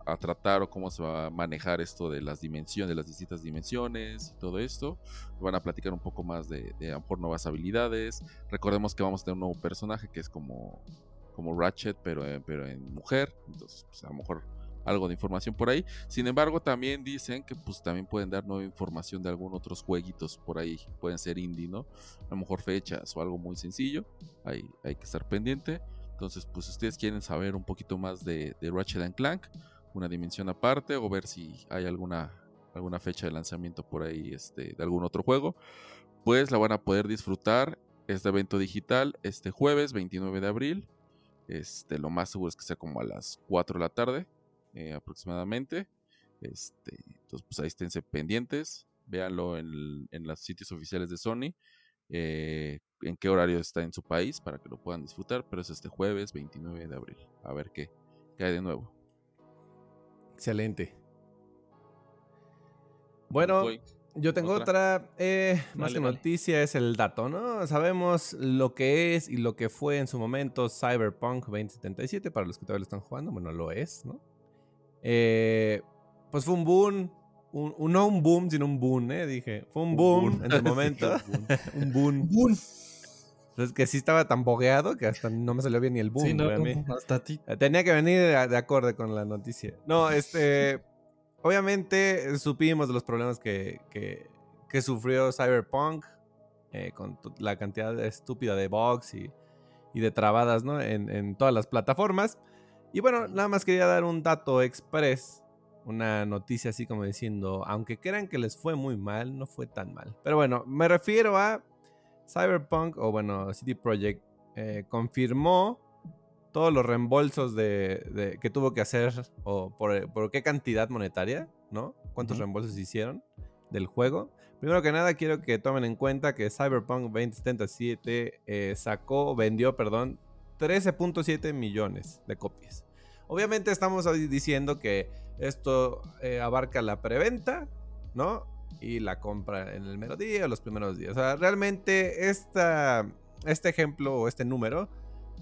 A: a tratar o cómo se va a manejar esto de las dimensiones, de las distintas dimensiones y todo esto. Van a platicar un poco más de, de a lo nuevas habilidades. Recordemos que vamos a tener un nuevo personaje que es como, como Ratchet, pero, pero en mujer. Entonces, pues a lo mejor algo de información por ahí. Sin embargo, también dicen que pues también pueden dar nueva información de algunos otros jueguitos por ahí. Pueden ser indie, ¿no? A lo mejor fechas o algo muy sencillo. Hay, hay que estar pendiente. Entonces, pues si ustedes quieren saber un poquito más de, Ratchet and Clank, una dimensión aparte, o ver si hay alguna, alguna fecha de lanzamiento por ahí este, de algún otro juego, pues la van a poder disfrutar este evento digital este jueves 29 de abril. Este, lo más seguro es que sea como a las 4 de la tarde eh, aproximadamente. Este, entonces, pues ahí esténse pendientes. Véanlo en, el- en los sitios oficiales de Sony. eh, en qué horario está en su país para que lo puedan disfrutar. Pero es este jueves 29 de abril. A ver qué, hay de nuevo.
C: Excelente. Bueno,
A: Voy.
C: yo tengo
A: otra.
C: otra, eh, más que noticia, es el dato, ¿no? Sabemos lo que es y lo que fue en su momento Cyberpunk 2077, para los que todavía lo están jugando, bueno, lo es, ¿no? Eh, pues fue un boom, un, un- no un boom, sino un boom, ¿eh? Dije, fue un,
A: Un
C: boom,
A: boom.
C: en su [laughs] momento, un boom. Es que sí estaba tan bogueado que hasta no me salió bien ni el boom,
B: sí, no,
C: güey, a mí.
B: no, hasta a ti.
C: Tenía que venir de, de acorde con la noticia. No, este. obviamente eh, supimos de los problemas que, que, que sufrió Cyberpunk eh, con la cantidad estúpida de bugs y, y de trabadas, ¿no? En, en todas las plataformas. Y bueno, nada más quería dar un dato express. Una noticia así como diciendo, aunque crean que les fue muy mal, no fue tan mal. Pero bueno, me refiero a Cyberpunk, o bueno, CD Projekt, eh, confirmó todos los reembolsos de, de- que tuvo que hacer o por, por qué cantidad monetaria, ¿no? ¿Cuántos reembolsos hicieron del juego? Primero que nada, quiero que tomen en cuenta que Cyberpunk 2077 eh, sacó, vendió, perdón, 13.7 millones de copias. Obviamente estamos diciendo que esto eh, abarca la preventa, ¿no? Y la compra en el mero día o los primeros días. O sea, realmente esta, este ejemplo o este número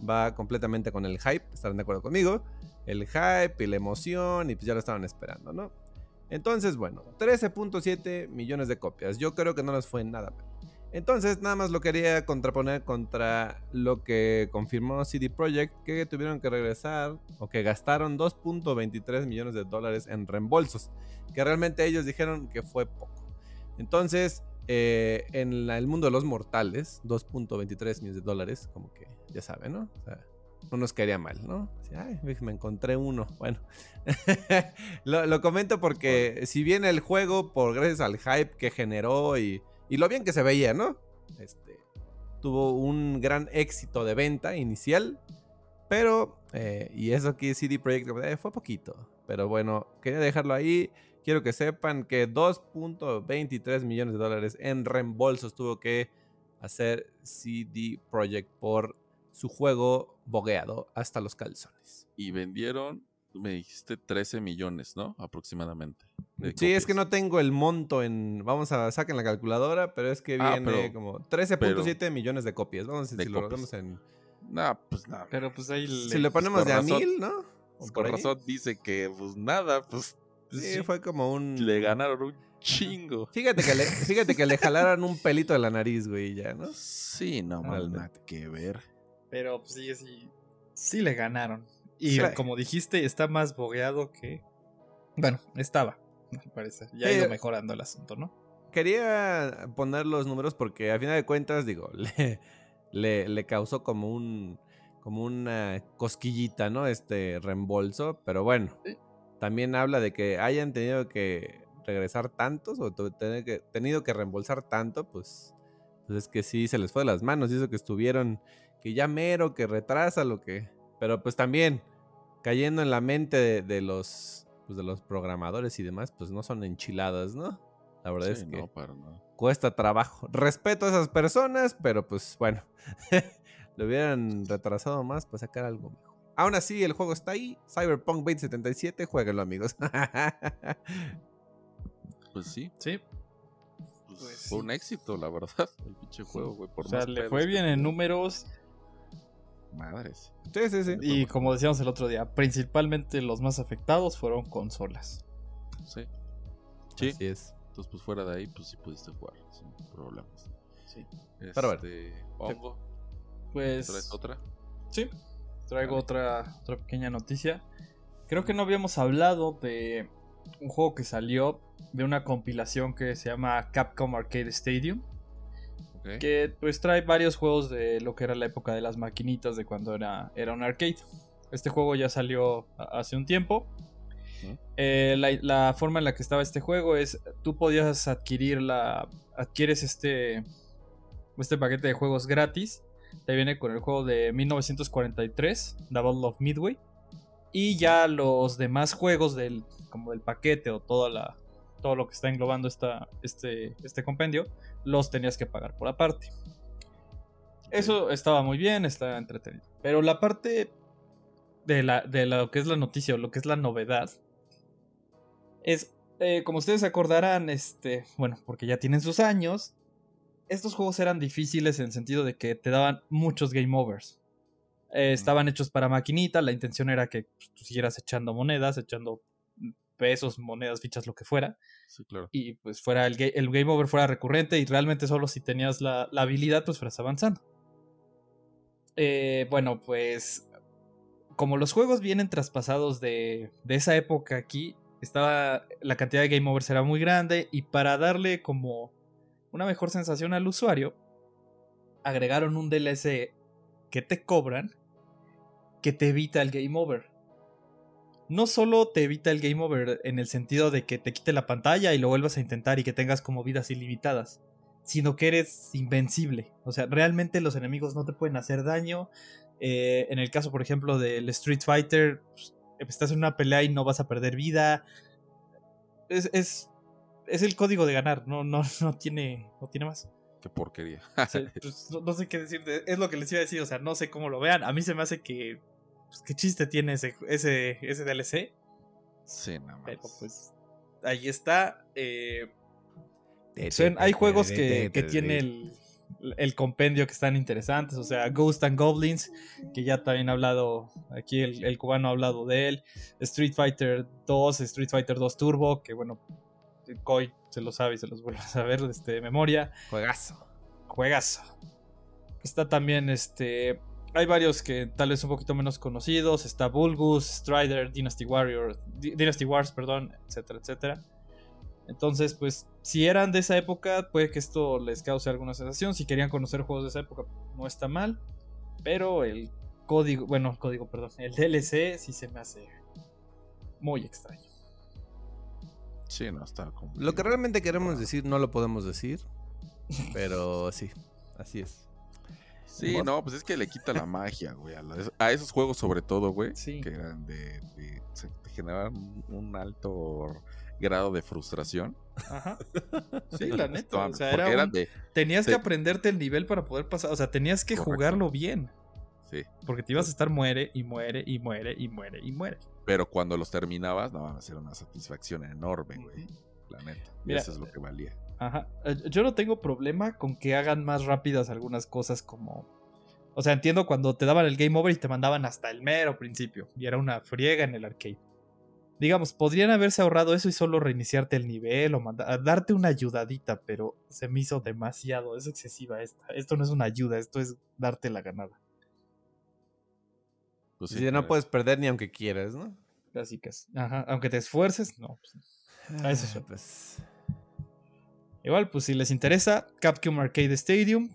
C: va completamente con el hype, estarán de acuerdo conmigo. El hype y la emoción, y pues ya lo estaban esperando, ¿no? Entonces, bueno, 13.7 millones de copias. Yo creo que no les fue nada. Entonces, nada más lo quería contraponer contra lo que confirmó CD Projekt, que tuvieron que regresar o que gastaron 2.23 millones de dólares en reembolsos, que realmente ellos dijeron que fue poco. Entonces, eh, en el mundo de los mortales, 2.23 millones de dólares, como que ya saben, ¿no? O sea, no nos caería mal, ¿no? Ay, me encontré uno. Bueno, [laughs] lo, lo comento porque si bien el juego, por gracias al hype que generó y y lo bien que se veía, ¿no? Este, tuvo un gran éxito de venta inicial, pero, eh, y eso aquí CD Projekt eh, fue poquito. Pero bueno, quería dejarlo ahí. Quiero que sepan que 2.23 millones de dólares en reembolsos tuvo que hacer CD Projekt por su juego bogueado hasta los calzones.
A: Y vendieron me dijiste 13 millones, ¿no? Aproximadamente.
C: Sí, es que no tengo el monto en. Vamos a saquen la calculadora, pero es que ah, viene como 13.7 millones de copias. Vamos a ver si lo ponemos en.
A: No, pues nada.
B: Pero pues ahí.
C: Si le ponemos de a mil, ¿no?
A: Por razón dice que, pues nada, pues.
C: Sí, fue como un.
A: Le ganaron un [laughs] chingo.
C: Fíjate que le, fíjate que le jalaron un pelito de la nariz, güey, ya, ¿no?
A: Sí, no, mal nada que ver.
B: Pero pues sí, sí. Sí le ganaron. Y como dijiste, está más bogueado que. Bueno, estaba, me parece. Ya ha ido mejorando el asunto, ¿no?
C: Quería poner los números porque a final de cuentas, digo, [laughs] le, le, causó como un. como una cosquillita, ¿no? Este reembolso. Pero bueno. También habla de que hayan tenido que regresar tantos o tener que, tenido que reembolsar tanto, pues, pues es que sí se les fue de las manos. Y eso que estuvieron, que ya mero, que retrasa lo que, pero pues también, cayendo en la mente de, los, pues, de los programadores y demás, pues no son enchiladas, ¿no? La verdad es que cuesta trabajo. Respeto a esas personas, pero pues bueno, [laughs] lo hubieran retrasado más para sacar algo mejor. Aún así, el juego está ahí. Cyberpunk 2077, jueguenlo, amigos. [laughs]
A: pues sí.
B: Sí.
A: Pues pues fue un éxito, la verdad. El pinche juego, güey.
B: o sea, le fue bien en números.
A: Madres.
C: Sí, sí, sí.
B: Y como decíamos el otro día, principalmente los más afectados fueron consolas.
A: Sí. Sí. Así es. Entonces, pues fuera de ahí, pues sí pudiste jugar sin problemas.
B: Sí.
A: Este, Pero Pongo.
B: Pues.
A: ¿Traes otra?
B: Sí. Traigo otra, otra pequeña noticia. Creo que no habíamos hablado de un juego que salió de una compilación que se llama Capcom Arcade Stadium. Que pues trae varios juegos de lo que era la época de las maquinitas de cuando era, era un arcade. Este juego ya salió hace un tiempo. Eh, la, forma en la que estaba este juego es tú podías adquirir la adquieres este este paquete de juegos gratis te viene con el juego de 1943 Double of Midway y ya los demás juegos del como del paquete o toda la todo lo que está englobando esta, este, este compendio, los tenías que pagar por aparte. Eso estaba muy bien, estaba entretenido. Pero la parte de, la, de lo que es la noticia o lo que es la novedad es, eh, como ustedes acordarán, este, bueno, porque ya tienen sus años, estos juegos eran difíciles en el sentido de que te daban muchos game overs. Eh, estaban hechos para maquinita, la intención era que pues, tú siguieras echando monedas, echando pesos, monedas, fichas, lo que fuera.
A: Sí, claro.
B: Y pues fuera el, el game over fuera recurrente y realmente solo si tenías la, habilidad, pues fueras avanzando. Eh, bueno, pues como los juegos vienen traspasados de, de esa época aquí, estaba la cantidad de game overs era muy grande y para darle como una mejor sensación al usuario, agregaron un DLC que te cobran que te evita el game over no solo te evita el game over en el sentido de que te quite la pantalla y lo vuelvas a intentar y que tengas como vidas ilimitadas, sino que eres invencible. O sea, realmente los enemigos no te pueden hacer daño. Eh, en el caso, por ejemplo, del Street Fighter, pues, estás en una pelea y no vas a perder vida. Es, es, el código de ganar, no, no, [laughs] no, tiene, no tiene más.
A: Qué porquería.
B: Pues, no, no, sé qué decir, es lo que les iba a decir, o sea, no sé cómo lo vean. A mí se me hace que pues, qué chiste tiene ese, ese, ese DLC.
A: Sí, nada más.
B: Pero pues ahí está. Eh, hay juegos que, que tiene el, el, compendio que están interesantes. O sea, Ghost and Goblins, que ya también ha hablado, aquí el, el, cubano ha hablado de él. Street Fighter 2, Street Fighter 2 Turbo, que bueno, Koi se lo sabe y se los vuelve a saber este, de memoria.
C: Juegazo
B: juegazo. Está también este. Hay varios que tal vez un poquito menos conocidos. Está Bulgus, Strider, Dynasty Warrior, Dynasty Wars, perdón, etcétera, etcétera. Entonces, pues, si eran de esa época, puede que esto les cause alguna sensación. Si querían conocer juegos de esa época, no está mal. Pero el código, bueno, código, perdón, el DLC sí se me hace muy extraño.
A: Sí, no está como.
C: Lo que realmente queremos decir no lo podemos decir. Pero sí, así es.
A: Sí, no, pues es que le quita la magia, güey. A, esos juegos, sobre todo, güey.
B: Sí.
A: Que eran de. de se generaban un alto grado de frustración.
B: Ajá. [laughs] Sí, la neta. o sea, era de, tenías que aprenderte el nivel para poder pasar. O sea, tenías que jugarlo bien.
A: Sí.
B: Porque te ibas a estar muere y muere y muere y muere y muere.
A: Pero cuando los terminabas, no, a ser una satisfacción enorme, güey. La neta. y eso es lo que valía.
B: Ajá. Eh, yo no tengo problema con que hagan más rápidas algunas cosas como. O sea, entiendo cuando te daban el game over y te mandaban hasta el mero principio. Y era una friega en el arcade digamos, podrían haberse ahorrado eso y solo reiniciarte el nivel o darte una ayudadita, pero se me hizo demasiado, es excesiva esta. Esto no es una ayuda, esto es darte la ganada.
C: Pues sí, no puedes perder ni aunque quieras, ¿no?
B: Clásicas. Ajá, aunque te esfuerces, no. Pues, a eso ah,
C: pues.
B: Igual, pues si les interesa, Capcom Arcade Stadium,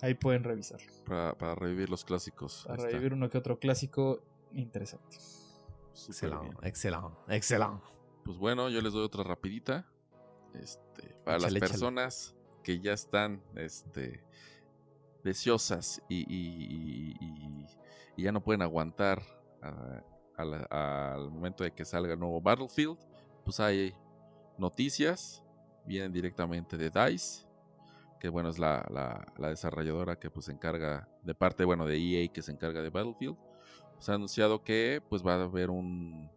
B: ahí pueden revisar.
A: Para, revivir los clásicos.
B: Para revivir uno que otro clásico interesante.
C: Excelente, excelente, excelente.
A: Pues bueno, yo les doy otra rapidita. Este, para las personas que ya están este, deseosas y, ya no pueden aguantar al momento de que salga el nuevo Battlefield, pues hay noticias, vienen directamente de DICE, que bueno, es la, la, desarrolladora que pues se encarga, de parte, bueno, de EA que se encarga de Battlefield se ha anunciado que pues va a haber un,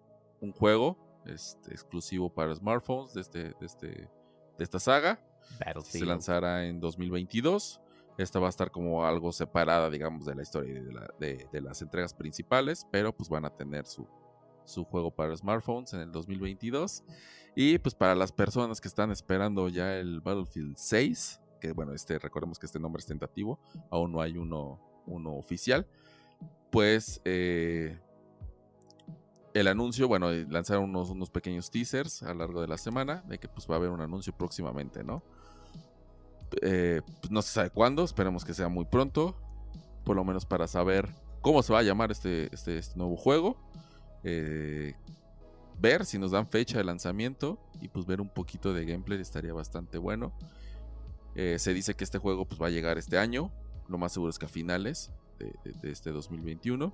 A: juego este, exclusivo para smartphones de, este, de, este, de esta saga. Se lanzará en 2022. Esta va a estar como algo separada, digamos, de la historia de, de, las entregas principales, pero pues van a tener su, su juego para smartphones en el 2022. Y pues para las personas que están esperando ya el Battlefield 6, que bueno, este recordemos que este nombre es tentativo, aún no hay uno, uno oficial pues el anuncio, bueno, lanzaron unos, unos, pequeños teasers a lo largo de la semana de que pues va a haber un anuncio próximamente, ¿no? Eh, pues, no se sabe cuándo, esperemos que sea muy pronto, por lo menos para saber cómo se va a llamar este, este, este nuevo juego, eh, ver si nos dan fecha de lanzamiento y pues ver un poquito de gameplay estaría bastante bueno. se dice que este juego pues va a llegar este año, lo más seguro es que a finales, de, este 2021.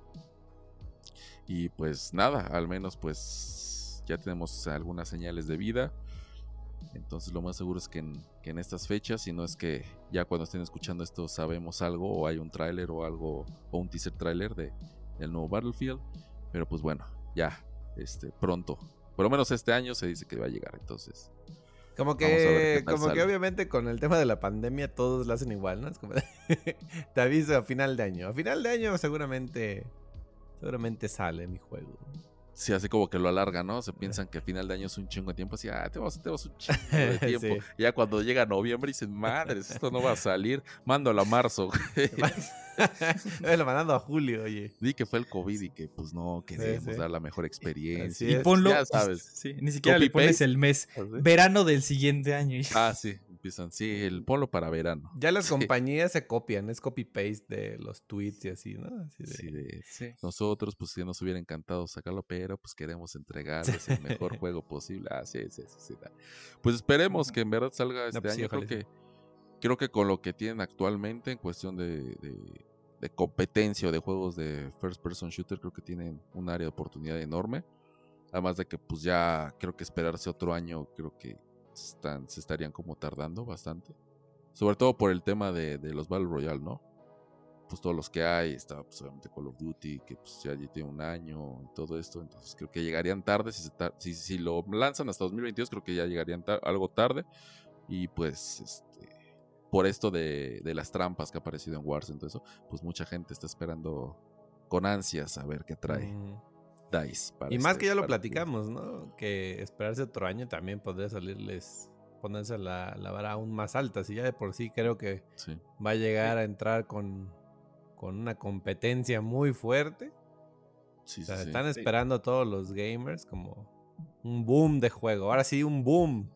A: Y pues nada, al menos pues ya tenemos algunas señales de vida. Entonces lo más seguro es que en, estas fechas, si no es que ya cuando estén escuchando esto sabemos algo o hay un tráiler o algo o un teaser tráiler de, del nuevo Battlefield. Pero pues bueno, ya este pronto, por lo menos este año se dice que va a llegar. Entonces
C: como que, como que obviamente con el tema de la pandemia todos lo hacen igual, ¿no? Es como [laughs] te aviso a final de año. A final de año seguramente, seguramente sale mi juego.
A: Sí, así como que lo alarga, ¿no? Se piensan que a final de año es un chingo de tiempo. Así, ah, tenemos, tenemos un [laughs] chingo de tiempo. Ya cuando llega noviembre dicen, madres, esto no va a salir. Mándalo a marzo. [laughs] [laughs]
C: lo mandando a julio, oye.
A: Di que fue el COVID y que pues no queremos dar la mejor experiencia.
B: Y ponlo, ya sabes. Sí, ni siquiera le pones el mes. Verano del siguiente año.
A: Ah, sí empiezan, sí, el polo para verano.
C: Ya las [laughs] compañías se copian, es copy-paste de los tweets y así, ¿no?
A: sí, Nosotros, pues, sí nos hubiera encantado sacarlo, pero pues queremos [laughs] entregarles el mejor juego posible. Ah, sí, sí, sí. Pues esperemos que en verdad salga este pues año. creo que, creo que con lo que tienen actualmente en cuestión de, de competencia o de juegos de first person shooter, creo que tienen un área de oportunidad enorme. Además de que pues ya creo que esperarse otro año, creo que están, se estarían como tardando bastante. Sobre todo por el tema de, los Battle Royale, ¿no? Pues todos los que hay, está pues, obviamente Call of Duty, que pues ya tiene un año y todo esto, entonces creo que llegarían tarde, si, si, lo lanzan hasta 2022 creo que ya llegarían algo tarde y pues este, por esto de, las trampas que ha aparecido en Wars, entonces pues mucha gente está esperando con ansias a ver qué trae. Mm
C: y más este que ya lo platicamos, ¿no? Que esperarse otro año también podría salirles ponerse la, la vara aún más alta. Si ya de por sí creo que
A: Sí.
C: va a llegar a entrar con, con una competencia muy fuerte.
A: Sí,
C: O sea,
A: sí.
C: están
B: Sí.
C: esperando todos los gamers como un boom de juego. Ahora sí, un boom.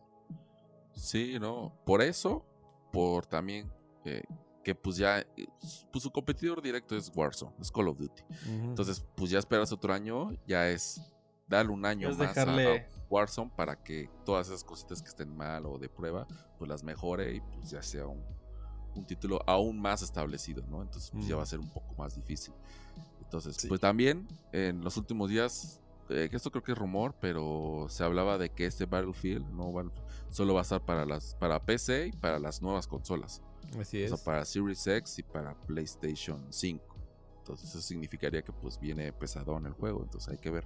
A: Sí, ¿no? Por eso, por también eh, que pues ya, eh, pues su competidor directo es Warzone, es Call of Duty. Entonces, pues ya esperas otro año, ya es darle un año
B: Es
A: más a-
B: dejarle-
A: a, Warzone para que todas esas cositas que estén mal o de prueba, pues las mejore y pues ya sea un, un título aún más establecido, ¿no? Entonces, pues ya va a ser un poco más difícil. Entonces,
B: Sí.
A: pues también en los últimos días, eh, esto creo que es rumor, pero se hablaba de que este Battlefield no solo va a estar para las para PC y para las nuevas consolas.
C: Así
A: O
C: es.
A: sea, para Series X y para PlayStation 5. Entonces eso significaría que pues viene pesadón el juego, entonces hay que ver.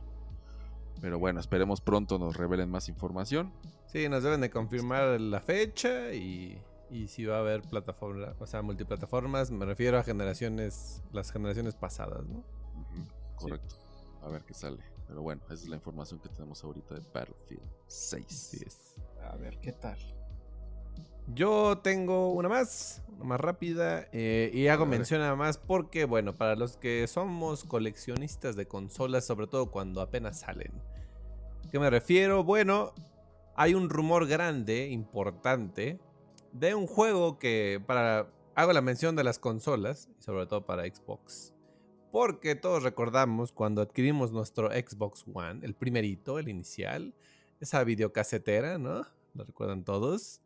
A: Pero bueno, esperemos pronto nos revelen más información.
C: Sí, nos deben de confirmar la fecha y, y si va a haber plataforma, o sea, multiplataformas. Me refiero a generaciones, las generaciones pasadas, ¿no?
A: Correcto. A ver qué sale. Pero bueno, esa es la información que tenemos ahorita de Battlefield 6.
C: Así es.
B: A ver, ¿qué tal?
C: Yo tengo una más, una más rápida, eh, y hago mención a más porque, bueno, para los que somos coleccionistas de consolas, sobre todo cuando apenas salen. ¿Qué me refiero? Bueno, hay un rumor grande, importante, de un juego que para... Hago la mención de las consolas, y sobre todo para Xbox. Porque todos recordamos cuando adquirimos nuestro Xbox One, el primerito, el inicial, esa videocasetera, ¿no? Lo recuerdan todos.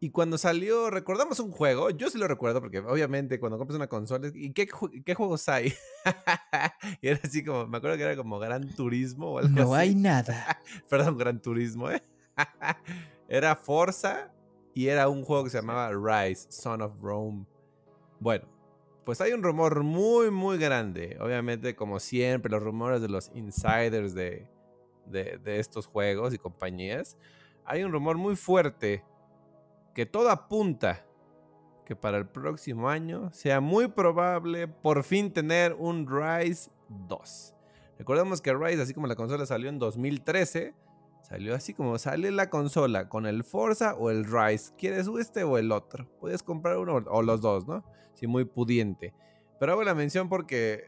C: Y cuando salió, recordamos un juego, yo sí lo recuerdo porque obviamente cuando compras una consola, ¿y qué, qué juegos hay? [laughs] y era así como, me acuerdo que era como Gran Turismo o algo
B: No
C: así.
B: hay nada. [laughs]
C: Perdón, Gran Turismo, ¿eh? [laughs] era Forza y era un juego que se llamaba Rise, Son of Rome. Bueno, pues hay un rumor muy, muy grande. Obviamente, como siempre, los rumores de los insiders de, de, estos juegos y compañías. Hay un rumor muy fuerte que todo apunta que para el próximo año sea muy probable por fin tener un Rise 2. Recordemos que Rise, así como la consola salió en 2013, salió así como sale la consola con el Forza o el Rise. ¿Quieres este o el otro? Puedes comprar uno o los dos, ¿no? Si muy pudiente. Pero hago la mención porque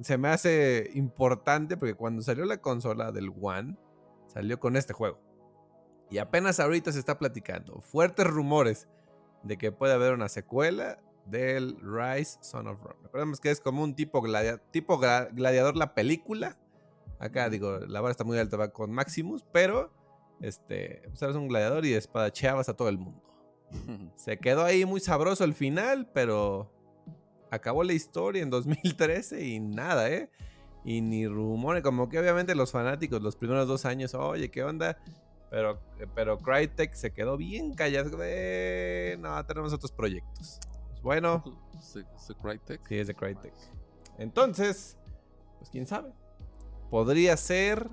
C: se me hace importante porque cuando salió la consola del One, salió con este juego. Y apenas ahorita se está platicando fuertes rumores de que puede haber una secuela del Rise Son of Rome. Recordemos que es como un tipo, tipo gladiador la película. Acá digo, la vara está muy alta, va con Maximus, pero este, pues eres un gladiador y espadacheabas a todo el mundo. [laughs] Se quedó ahí muy sabroso el final, pero acabó la historia en 2013 y nada, ¿eh? Y ni rumores, como que obviamente los fanáticos los primeros dos años, oye, ¿qué onda? Pero, pero Crytek se quedó bien callado de... No, tenemos otros proyectos. Pues bueno, [laughs]
A: ¿Se- se Crytek?
C: sí, es de Crytek. Entonces, pues quién sabe. Podría ser,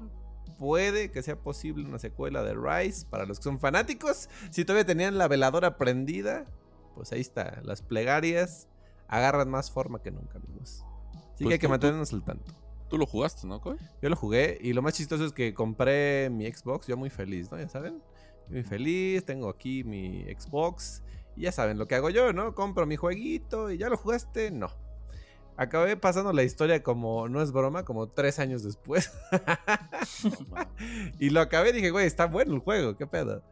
C: puede que sea posible una secuela de Rise para los que son fanáticos. Si todavía tenían la veladora prendida, pues ahí está. Las plegarias agarran más forma que nunca, amigos. Así
A: Pues
C: que hay que
A: tú-
C: mantenernos al tanto.
A: Tú lo jugaste, ¿no, Coy?
C: Yo lo jugué y lo más chistoso es que compré mi Xbox, yo muy feliz, ¿no? Ya saben, muy feliz, tengo aquí mi Xbox y ya saben lo que hago yo, ¿no? Compro mi jueguito y ya lo jugaste, no. Acabé pasando la historia como, no es broma, como tres años después. [laughs] Y lo acabé y dije, güey, está bueno el juego, ¿qué pedo?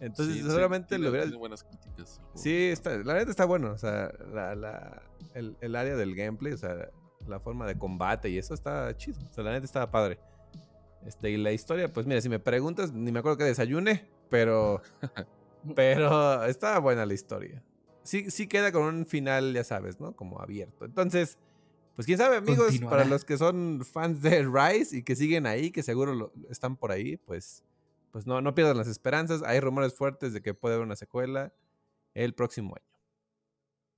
C: Entonces
A: Sí, sí,
C: seguramente
A: tiene-
C: lo hubiera...
A: buenas críticas.
C: Sí, está, la neta está bueno. O sea, la, la- el, el área del gameplay, o sea, la forma de combate y eso está chido. O sea, la neta estaba padre. Este, y la historia, pues mira, si me preguntas, ni me acuerdo que desayune, pero. [laughs] pero estaba buena la historia. Sí, sí queda con un final, ya sabes, ¿no? Como abierto. Entonces, pues quién sabe, amigos, para los que son fans de Rise y que siguen ahí, que seguro lo- están por ahí, pues. Pues no, no pierdan las esperanzas. Hay rumores fuertes de que puede haber una secuela el próximo año.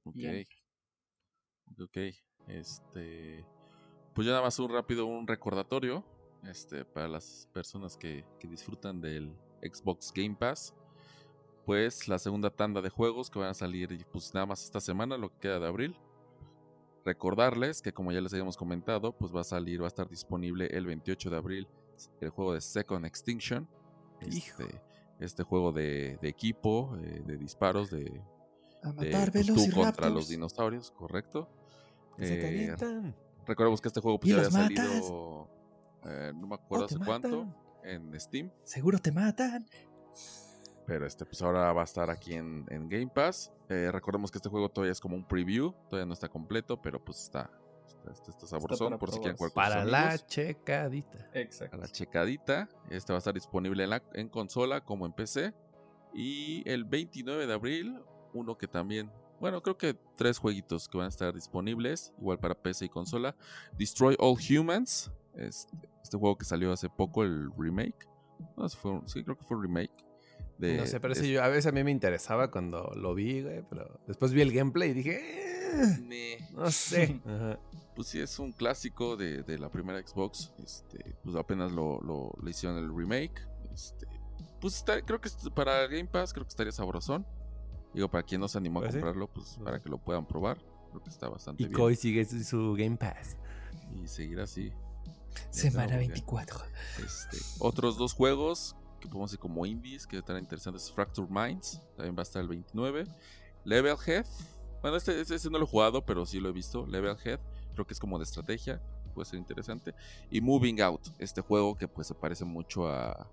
A: Ok.
B: Bien.
A: Ok. Este. Pues ya nada más un rápido, un recordatorio. Este, para las personas que, que disfrutan del Xbox Game Pass. Pues la segunda tanda de juegos que van a salir pues nada más esta semana, lo que queda de abril. Recordarles que como ya les habíamos comentado, pues va a salir, va a estar disponible el 28 de abril el juego de Second Extinction. Este, este juego de, de equipo, eh, de disparos, de,
B: A matar
A: pues, tú contra los dinosaurios, correcto. Eh, recordemos que este juego pues,
B: ¿Y
A: ya había
B: matas?
A: salido, eh, no me acuerdo
C: Oh, te
A: hace cuánto, en Steam.
B: Seguro te matan.
A: Pero este, pues ahora va a estar aquí en, en Game Pass. Eh, recordemos que este juego todavía es como un preview, todavía no está completo, pero pues está, está, está- está sabrosón
B: para
A: por si quieren
B: probarse.
A: jugar con
C: Para
A: sus
C: la
A: amigos.
C: checadita.
B: Exacto.
A: a la checadita. Este va a estar disponible en, la, en consola como en PC. Y el 29 de abril, uno que también, bueno, creo que tres jueguitos que van a estar disponibles, igual para PC y consola. Destroy All Humans, este, este juego que salió hace poco, el remake. No, fue un- sí, creo que fue un remake. De,
C: no sé, pero
A: de
C: sí, yo- a veces a mí me interesaba cuando lo vi, güey, pero después vi el gameplay y dije, "Eh, no sé. [laughs] Ajá.
A: Pues sí, es un clásico de, de la primera Xbox. Este, pues apenas lo, lo, lo hicieron el remake. Este, pues está- creo que para Game Pass creo que estaría sabrosón. Digo, para quien no se animó a
C: sí.
A: comprarlo, pues para que lo puedan probar. Creo que está bastante
C: Y
A: bien.
C: Koi sigue su, su Game Pass.
A: Y seguir así.
B: Semana
A: Ya,
B: 24.
A: Este, otros dos juegos que podemos decir como indies que estarán interesantes. Fracture Minds, también va a estar el 29. Level Head. Bueno, este, este- este no lo he jugado, pero sí lo he visto. Level Head, creo que es como de estrategia, puede ser interesante. Y Moving Out, este juego que pues se parece mucho a...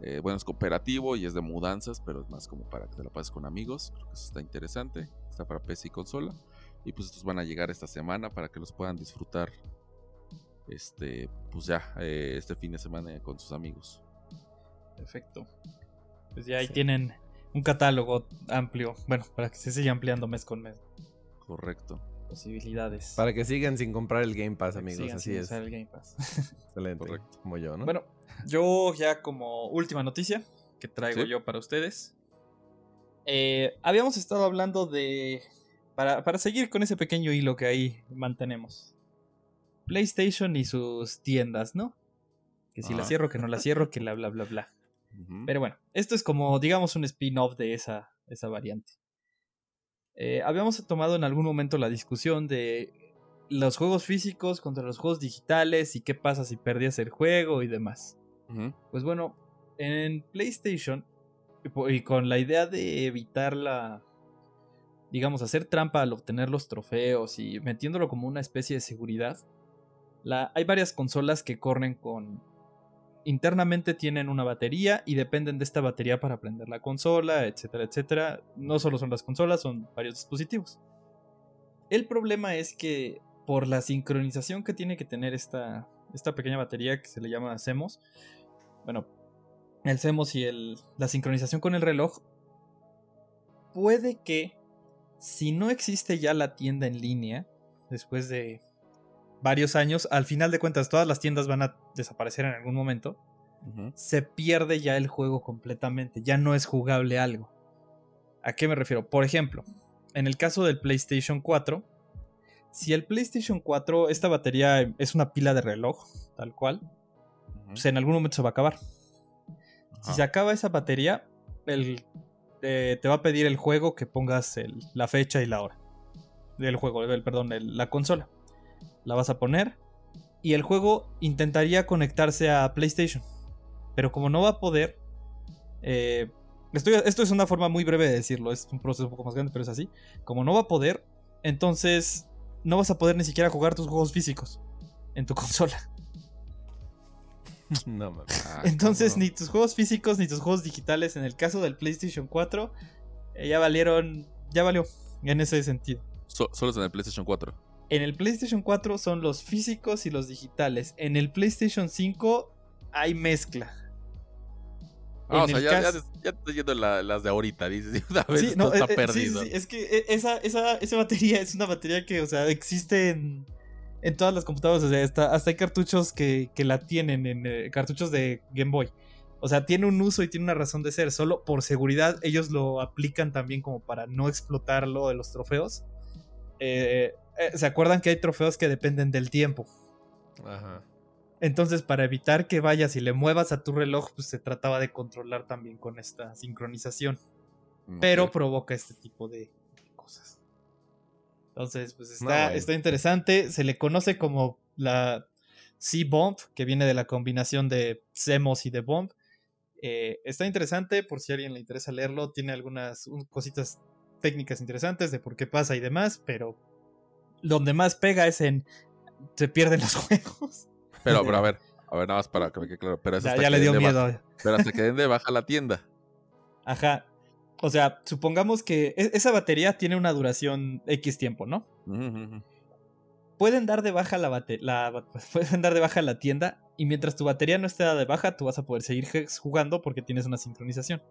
A: eh, bueno, es cooperativo y es de mudanzas, pero es más como para que te la pases con amigos. Creo que eso está interesante. Está para PC y consola. Y pues estos van a llegar esta semana para que los puedan disfrutar. Este, pues ya, eh, este fin de semana con sus amigos.
B: Perfecto. Pues ya ahí
C: Sí.
B: tienen un catálogo amplio. Bueno, para que se siga ampliando mes con mes.
A: Correcto.
B: Posibilidades.
C: Para que sigan sin comprar el Game Pass,
B: Para que
C: amigos.
B: sigan
C: Así
B: sin
C: es.
B: usar el Game Pass. [laughs]
C: Excelente.
A: Correcto.
C: Como yo, ¿no?
B: Bueno, yo ya como última noticia que traigo
A: Sí.
B: yo para ustedes. Eh, habíamos estado hablando de... Para, para seguir con ese pequeño hilo que ahí mantenemos. PlayStation y sus tiendas, ¿no? Que si la
A: Ajá.
B: cierro, que no la cierro, que la bla bla bla. Pero bueno, esto es como, digamos, un spin-off de esa, esa variante. Eh, habíamos tomado en algún momento la discusión de los juegos físicos contra los juegos digitales y qué pasa si perdías el juego y demás. Pues bueno, en PlayStation, y con la idea de evitar la, digamos, hacer trampa al obtener los trofeos y metiéndolo como una especie de seguridad, la, hay varias consolas que corren con... Internamente tienen una batería y dependen de esta batería para prender la consola, etcétera, etcétera. No solo son las consolas, son varios dispositivos. El problema es que por la sincronización que tiene que tener esta, esta pequeña batería que se le llama CEMOS, bueno, el CEMOS y la sincronización con el reloj, puede que si no existe ya la tienda en línea, después de varios años, al final de cuentas todas las tiendas van a desaparecer en algún momento, se pierde ya el juego completamente, ya no es jugable algo. ¿A qué me refiero? Por ejemplo, en el caso del PlayStation 4, si el PlayStation 4, esta batería es una pila de reloj, tal cual, pues en algún momento se va a acabar. Si
A: Ajá.
B: se acaba esa batería, el, eh, te va a pedir el juego que pongas el- la fecha y la hora. Del juego, el, perdón, la consola. La vas a poner y el juego intentaría conectarse a PlayStation. Pero como no va a poder... eh, estoy- esto es una forma muy breve de decirlo, es un proceso un poco más grande, pero es así. Como no va a poder, entonces no vas a poder ni siquiera jugar tus juegos físicos en tu [laughs] consola. [laughs]
C: no mames.
A: Ah, [laughs]
B: Entonces, ni tus juegos físicos ni tus juegos digitales, en el caso del PlayStation 4, eh, ya valieron. Ya valió en ese sentido.
A: So- solo es en el PlayStation 4.
B: En el PlayStation 4 son los físicos y los digitales. En el PlayStation 5 hay mezcla.
A: Ah, o sea, ya, ya,
B: caso-
A: ya te estoy yendo la- las de ahorita, dices. [laughs] Una vez
B: Sí, no,
A: está
B: eh, eh,
A: perdido.
B: sí, sí, es que eh, esa, esa, esa batería es una batería que, o sea, existe en, en todas las computadoras. O sea, hasta, hasta hay cartuchos que, que la tienen en eh, cartuchos de Game Boy. O sea, tiene un uso y tiene una razón de ser. Solo por seguridad, ellos lo aplican también como para no explotarlo de los trofeos. Eh, eh, ¿Se acuerdan que hay trofeos que dependen del tiempo?
C: Ajá.
B: Entonces, para evitar que vayas y le muevas a tu reloj, pues se trataba de controlar también con esta sincronización pero
A: Ok.
B: provoca este tipo de cosas. Entonces, pues está interesante. Se le conoce como la C-Bomb, que viene de la combinación de CMOS y de Bomb. Eh, está interesante, por si a alguien le interesa leerlo, tiene algunas cositas técnicas interesantes de por qué pasa y demás, pero donde más pega es en se pierden los [laughs] juegos.
A: Pero, pero a ver, a ver, nada más para que me quede claro. Pero
B: ya, ya le dio miedo.
A: pero hasta que den de baja la tienda.
B: Ajá. O sea, supongamos que e, esa batería tiene una duración X tiempo, ¿no? Pueden dar de baja la, la, [laughs] pueden dar de baja la tienda y mientras tu batería no esté de baja, tú vas a poder seguir jugando porque tienes una sincronización.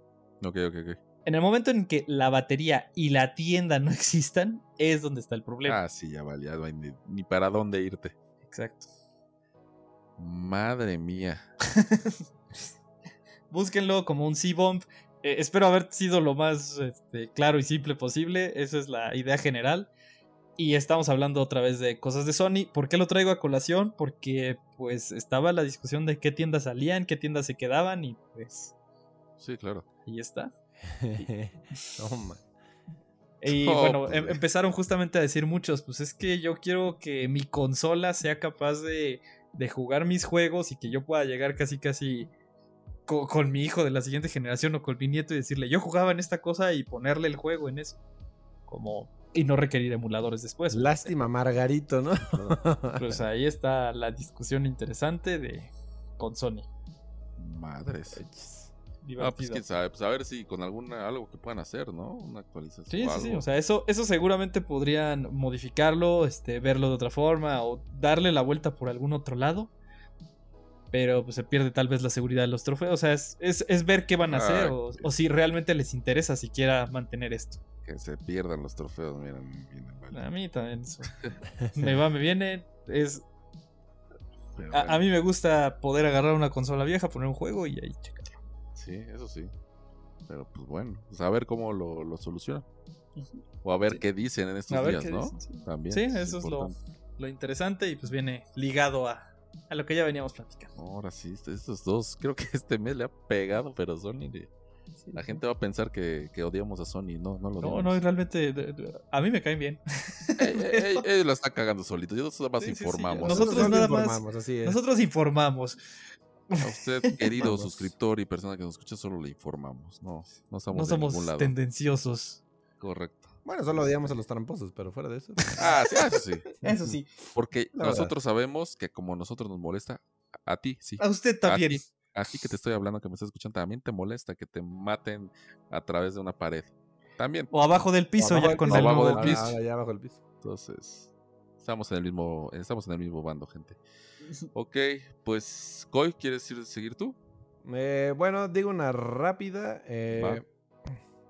A: Ok, ok, ok.
B: En el momento en que la batería y la tienda no [laughs] existan, es donde está el problema.
A: Ah, sí, ya vale, no hay ni, para dónde irte.
B: Exacto.
A: Madre mía. [laughs]
B: Búsquenlo como un C-Bomb. Eh, espero haber sido lo más este, claro y simple posible. Esa es la idea general. Y estamos hablando otra vez de cosas de Sony. ¿Por qué lo traigo a colación? Porque pues estaba la discusión de qué tiendas salían, qué tiendas se quedaban y pues...
A: Sí, claro.
B: Ahí está. [laughs]
C: Toma.
B: Y bueno, em, empezaron justamente a decir muchos, pues es que yo quiero que mi consola sea capaz de, de jugar mis juegos y que yo pueda llegar casi casi con, mi hijo de la siguiente generación o con mi nieto y decirle, yo jugaba en esta cosa y ponerle el juego en eso. Como y no requerir emuladores después.
C: Pues, Lástima, Margarito, ¿no?
B: pues [laughs] ahí está la discusión interesante de con Sony.
A: Madres. Ah, pues quién sabe, pues a ver si con alguna algo que puedan hacer, ¿no? Una actualización.
B: Sí, sí, sí. O sea, eso, eso seguramente podrían modificarlo, este, verlo de otra forma o darle la vuelta por algún otro lado. Pero pues se pierde tal vez la seguridad de los trofeos. O sea, es, es, ver qué van a hacer o, o, si realmente les interesa siquiera mantener esto
A: que se pierdan los trofeos, miren,
B: A mí también [laughs] me va, me viene. Es. A, mí me gusta poder agarrar una consola vieja, poner un juego y ahí checarlo.
A: Sí, eso sí. Pero pues bueno, pues a ver cómo lo, lo solucionan. O a ver qué dicen en estos días, ¿no?
B: sí. También. Sí, eso es lo, lo, interesante y pues viene ligado a, a lo que ya veníamos platicando.
A: Ahora sí, estos dos, creo que este mes le ha pegado, pero Sony le, la gente va a pensar que, odiamos a Sony, no, no lo
B: No, no, realmente a mí me caen bien. [laughs]
A: Él lo está cagando solito, nosotros más informamos.
B: Nosotros, nada más, nosotros informamos.
A: A usted, [laughs] querido suscriptor y persona que nos escucha, solo le informamos. No, no estamos no somos
B: tendenciosos.
A: Correcto.
C: Bueno, solo odiamos a los tramposos, pero fuera de eso. [laughs]
A: Ah, sí, eso sí. [laughs]
B: eso sí.
A: Porque nosotros sabemos que como a nosotros nos molesta, a ti sí.
B: A usted también
A: a ti que te estoy hablando, que me estás escuchando, también te molesta que te maten a través de una pared. También.
B: O abajo del piso, ya con el
A: abajo del piso. Ah,
C: ya abajo del piso.
A: Entonces, estamos en el mismo, estamos en el mismo bando, gente. Ok, pues, Coy, ¿quieres ir, seguir tú?
C: Eh, bueno, digo una rápida. Eh,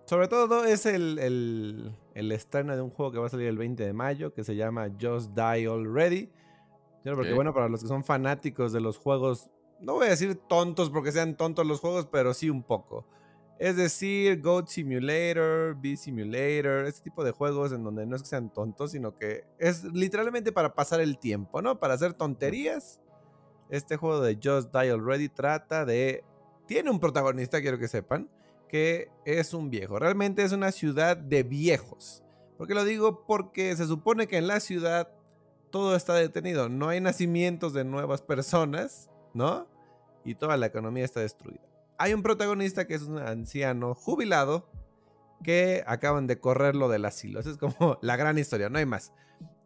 C: sobre todo es el, el, el, estreno de un juego que va a salir el 20 de mayo, que se llama Just Die Already. Porque bueno, para los que son fanáticos de los juegos no voy a decir tontos porque sean tontos los juegos, pero sí un poco. Es decir, Goat Simulator, Bee Simulator, este tipo de juegos en donde no es que sean tontos, sino que es literalmente para pasar el tiempo, ¿no? Para hacer tonterías. Este juego de Just Die Already trata de... Tiene un protagonista, quiero que sepan, que es un viejo. Realmente es una ciudad de viejos. ¿Por qué lo digo? Porque se supone que en la ciudad todo está detenido. No hay nacimientos de nuevas personas, ¿no? y toda la economía está destruida. Hay un protagonista que es un anciano jubilado que acaban de correrlo del asilo. Esa es como [laughs] la gran historia, no hay más.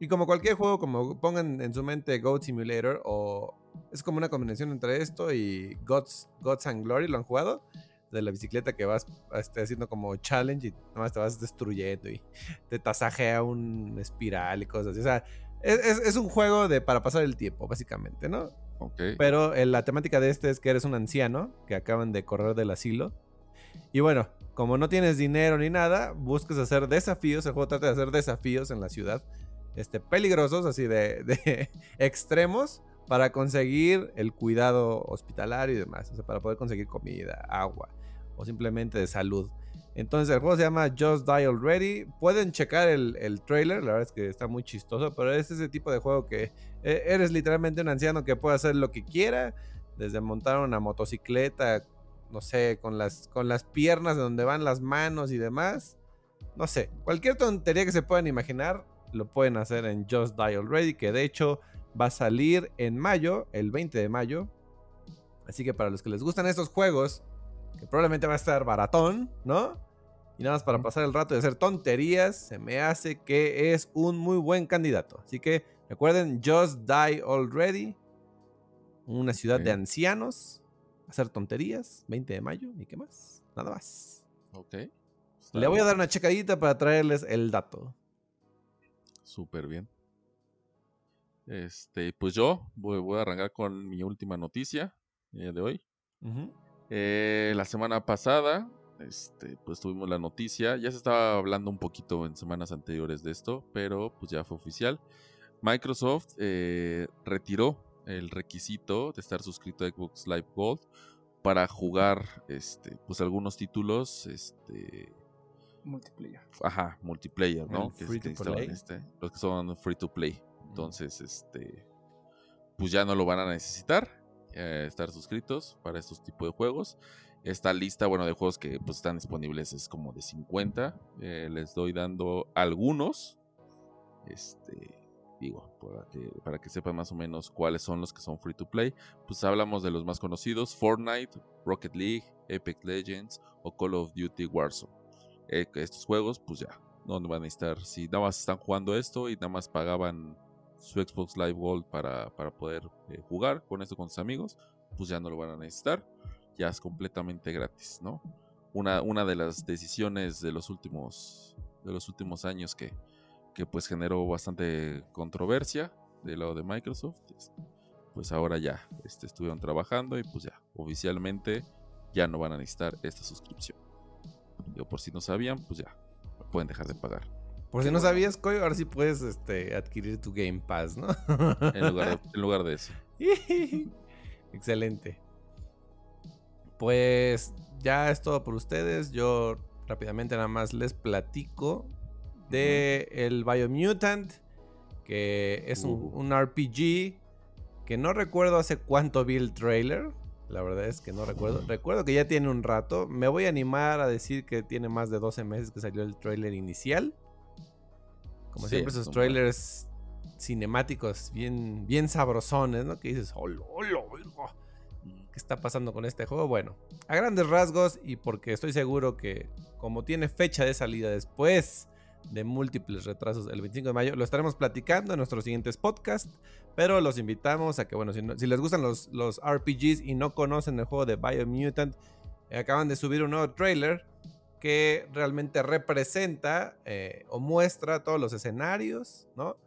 C: Y como cualquier juego, como pongan en su mente Goat Simulator o es como una combinación entre esto y Gods, Gods and Glory, ¿lo han jugado? De la bicicleta que vas este, haciendo como challenge y nomás te vas destruyendo y [laughs] te tasajea un espiral y cosas así. O sea, es, es, un juego de para pasar el tiempo, básicamente, ¿no? Pero eh, la temática de este es que eres un anciano que acaban de correr del asilo. Y bueno, como no tienes dinero ni nada, buscas hacer desafíos. El juego trata de hacer desafíos en la ciudad. Este, peligrosos, así de, de [laughs] extremos, para conseguir el cuidado hospitalario y demás. O sea, para poder conseguir comida, agua o simplemente de salud. Entonces el juego se llama Just Die Already. Pueden checar el, el, trailer, la verdad es que está muy chistoso, pero es ese tipo de juego que e, eres literalmente un anciano que puede hacer lo que quiera, desde montar una motocicleta, no sé, con las, con las piernas de donde van las manos y demás. No sé, cualquier tontería que se puedan imaginar, lo pueden hacer en Just Die Already, que de hecho va a salir en mayo, el 20 de mayo. Así que para los que les gustan estos juegos, que probablemente va a estar baratón, ¿no? Y nada más para pasar el rato y hacer tonterías, se me hace que es un muy buen candidato. Así que recuerden, Just Die Already, una ciudad de ancianos, hacer tonterías, 20 de mayo, ¿y qué más? Nada más.
A: Ok.
C: Le voy a dar una checadita para traerles el dato.
A: Súper bien. Este, pues yo voy, voy a arrancar con mi última noticia el día de hoy.
C: Ujú.
A: Eh, la semana pasada, este, pues tuvimos la noticia. Ya se estaba hablando un poquito en semanas anteriores de esto, pero pues ya fue oficial. Microsoft eh, retiró el requisito de estar suscrito a Xbox Live Gold para jugar, este, pues algunos títulos, este,
B: Multiplayer.
A: ajá, multiplayer, ¿no? Que,
C: free to play.
A: este, los que son free to play. Entonces, este, pues ya no lo van a necesitar eh, estar suscritos para estos tipos de juegos. Esta lista, bueno, de juegos que pues están disponibles es como de 50. Eh, les doy dando algunos. Este, digo, para que, para que sepan más o menos cuáles son los que son free to play. Pues hablamos de los más conocidos: Fortnite, Rocket League, Epic Legends o Call of Duty Warzone. Eh, estos juegos, pues ya, no van a necesitar. Si nada más están jugando esto y nada más pagaban su Xbox Live Gold para, para poder eh, jugar con esto con sus amigos, pues ya no lo van a necesitar. Ya es completamente gratis, ¿no? Una, una de las decisiones de los últimos, de los últimos años que, que pues generó bastante controversia del lado de Microsoft. Pues ahora ya este, estuvieron trabajando y pues ya oficialmente ya no van a necesitar esta suscripción. Yo por si no sabían, pues ya pueden dejar de pagar.
C: Por si no sabías, Coy, ahora sí puedes este, adquirir tu Game Pass, ¿no?
A: En lugar de, en lugar de eso. [laughs]
C: Excelente. Pues ya es todo por ustedes. Yo rápidamente nada más les platico de el Biomutant, que es un,
A: Uh.
C: un RPG que no recuerdo hace cuánto vi el trailer. La verdad es que no recuerdo. Recuerdo que ya tiene un rato. Me voy a animar a decir que tiene más de 12 meses que salió el trailer inicial. Como
A: Sí,
C: siempre, esos trailers cinemáticos bien, bien sabrosones, ¿no? Que dices, hola, hola, verga". ¿Qué está pasando con este juego? Bueno, a grandes rasgos y porque estoy seguro que como tiene fecha de salida después de múltiples retrasos el 25 de mayo, lo estaremos platicando en nuestros siguientes podcasts, pero los invitamos a que, bueno, si, no- si les gustan los, los RPGs y no conocen el juego de Biomutant, eh, acaban de subir un nuevo trailer que realmente representa eh, o muestra todos los escenarios, ¿no?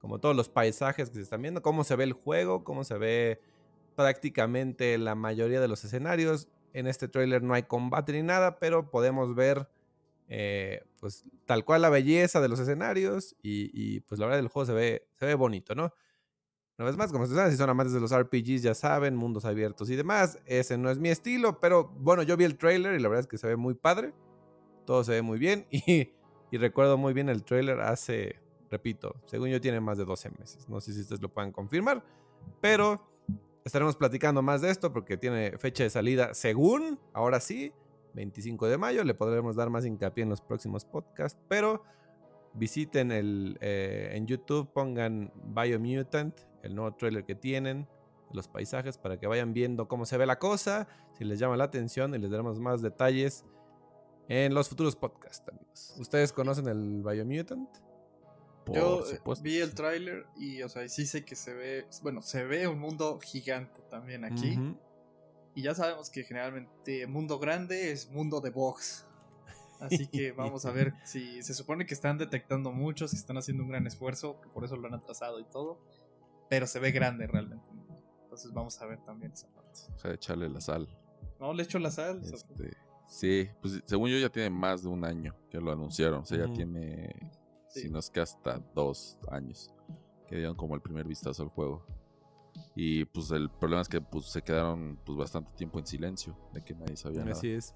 C: Como todos los paisajes que se están viendo, cómo se ve el juego, cómo se ve prácticamente la mayoría de los escenarios. En este tráiler no hay combate ni nada, pero podemos ver eh, pues tal cual la belleza de los escenarios y, pues la verdad el juego se ve, se ve bonito, ¿no? Una vez más, como ustedes saben, si son amantes de los RPGs ya saben, mundos abiertos y demás, ese no es mi estilo, pero bueno, yo vi el trailer y la verdad es que se ve muy padre, todo se ve muy bien [laughs] y, recuerdo muy bien el trailer hace, repito, según yo tiene más de 12 meses, no sé si ustedes lo puedan confirmar, pero estaremos platicando más de esto porque tiene fecha de salida según, ahora sí, 25 de mayo, le podremos dar más hincapié en los próximos podcasts, pero visiten el, eh, en YouTube, pongan Biomutant, el nuevo trailer que tienen, los paisajes, para que vayan viendo cómo se ve la cosa, si les llama la atención y les daremos más detalles en los futuros podcasts, amigos. ¿Ustedes conocen el Biomutant?
A: Por
B: Yo eh,
A: supuesto.
B: vi el tráiler y, o sea, sí sé que se ve, bueno, se ve un mundo gigante también aquí. Y ya sabemos que generalmente mundo grande es mundo de box. Así que [laughs] vamos a ver si se supone que están detectando muchos, que están haciendo un gran esfuerzo, que por eso lo han atrasado y todo. Pero se ve grande realmente. Entonces vamos a ver también esa parte.
A: O sea, echarle la sal.
B: No, le echo la sal.
A: Este, sí, pues según yo ya tiene más de un año que lo anunciaron. O sea, ya tiene,
B: Sí.
A: si no es que hasta dos años que dieron como el primer vistazo al juego. Y pues el problema es que pues, se quedaron pues bastante tiempo en silencio, de que nadie sabía nada.
C: Así es.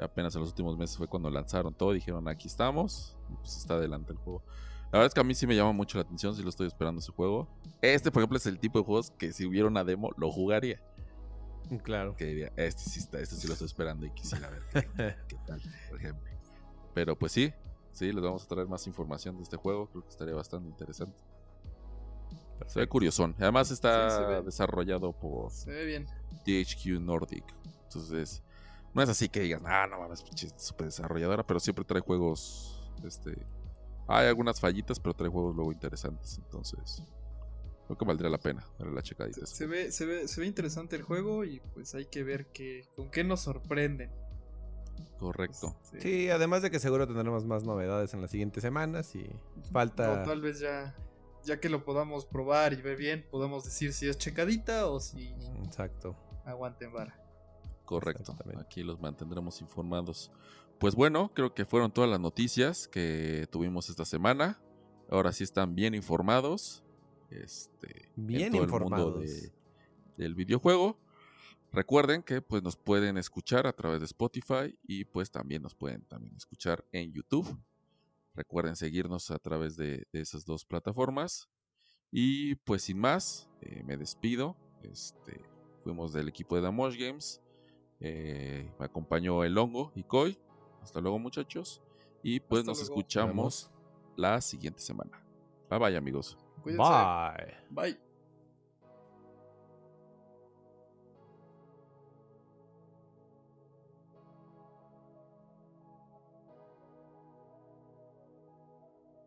A: Apenas en los últimos meses fue cuando lanzaron todo, dijeron aquí estamos, y pues está adelante el juego. La verdad es que a mí sí me llama mucho la atención, si lo estoy esperando ese juego. Este, por ejemplo, es el tipo de juegos que si hubiera una demo, lo jugaría.
C: Claro.
A: Que diría, este sí está, este sí lo estoy esperando y quisiera ver qué, [laughs] qué tal, por ejemplo. Pero pues sí, sí, les vamos a traer más información de este juego, creo que estaría bastante interesante. Se ve curiosón. Además está
B: Sí,
A: desarrollado por
B: se ve bien.
A: THQ Nordic. Entonces, No es así que digan, ah, no mames, super desarrolladora, pero siempre trae juegos. Este. Hay algunas fallitas, pero trae juegos luego interesantes. Entonces. Creo que valdría la pena darle la checadita.
B: Se, se ve, se, ve, se ve interesante el juego y pues hay que ver que, con qué nos sorprenden.
A: Correcto.
C: Este, sí, además de que seguro tendremos más novedades en las siguientes semanas y falta...
B: O tal vez ya, ya que lo podamos probar y ver bien, podamos decir si es checadita o si...
C: Exacto.
B: Aguanten vara.
A: Correcto. Aquí los mantendremos informados. Pues bueno, creo que fueron todas las noticias que tuvimos esta semana. Ahora sí están bien informados. Este,
C: bien informados.
A: del videojuego. Recuerden que pues nos pueden escuchar a través de Spotify y pues también nos pueden también escuchar en YouTube. Recuerden seguirnos a través de, esas dos plataformas. Y pues sin más, eh, me despido. Este, fuimos del equipo de Damosh Games. Eh, me acompañó el hongo y Koi. Hasta luego muchachos. Y pues nos escuchamos la siguiente semana. Bye bye amigos.
C: Bye.
B: Bye.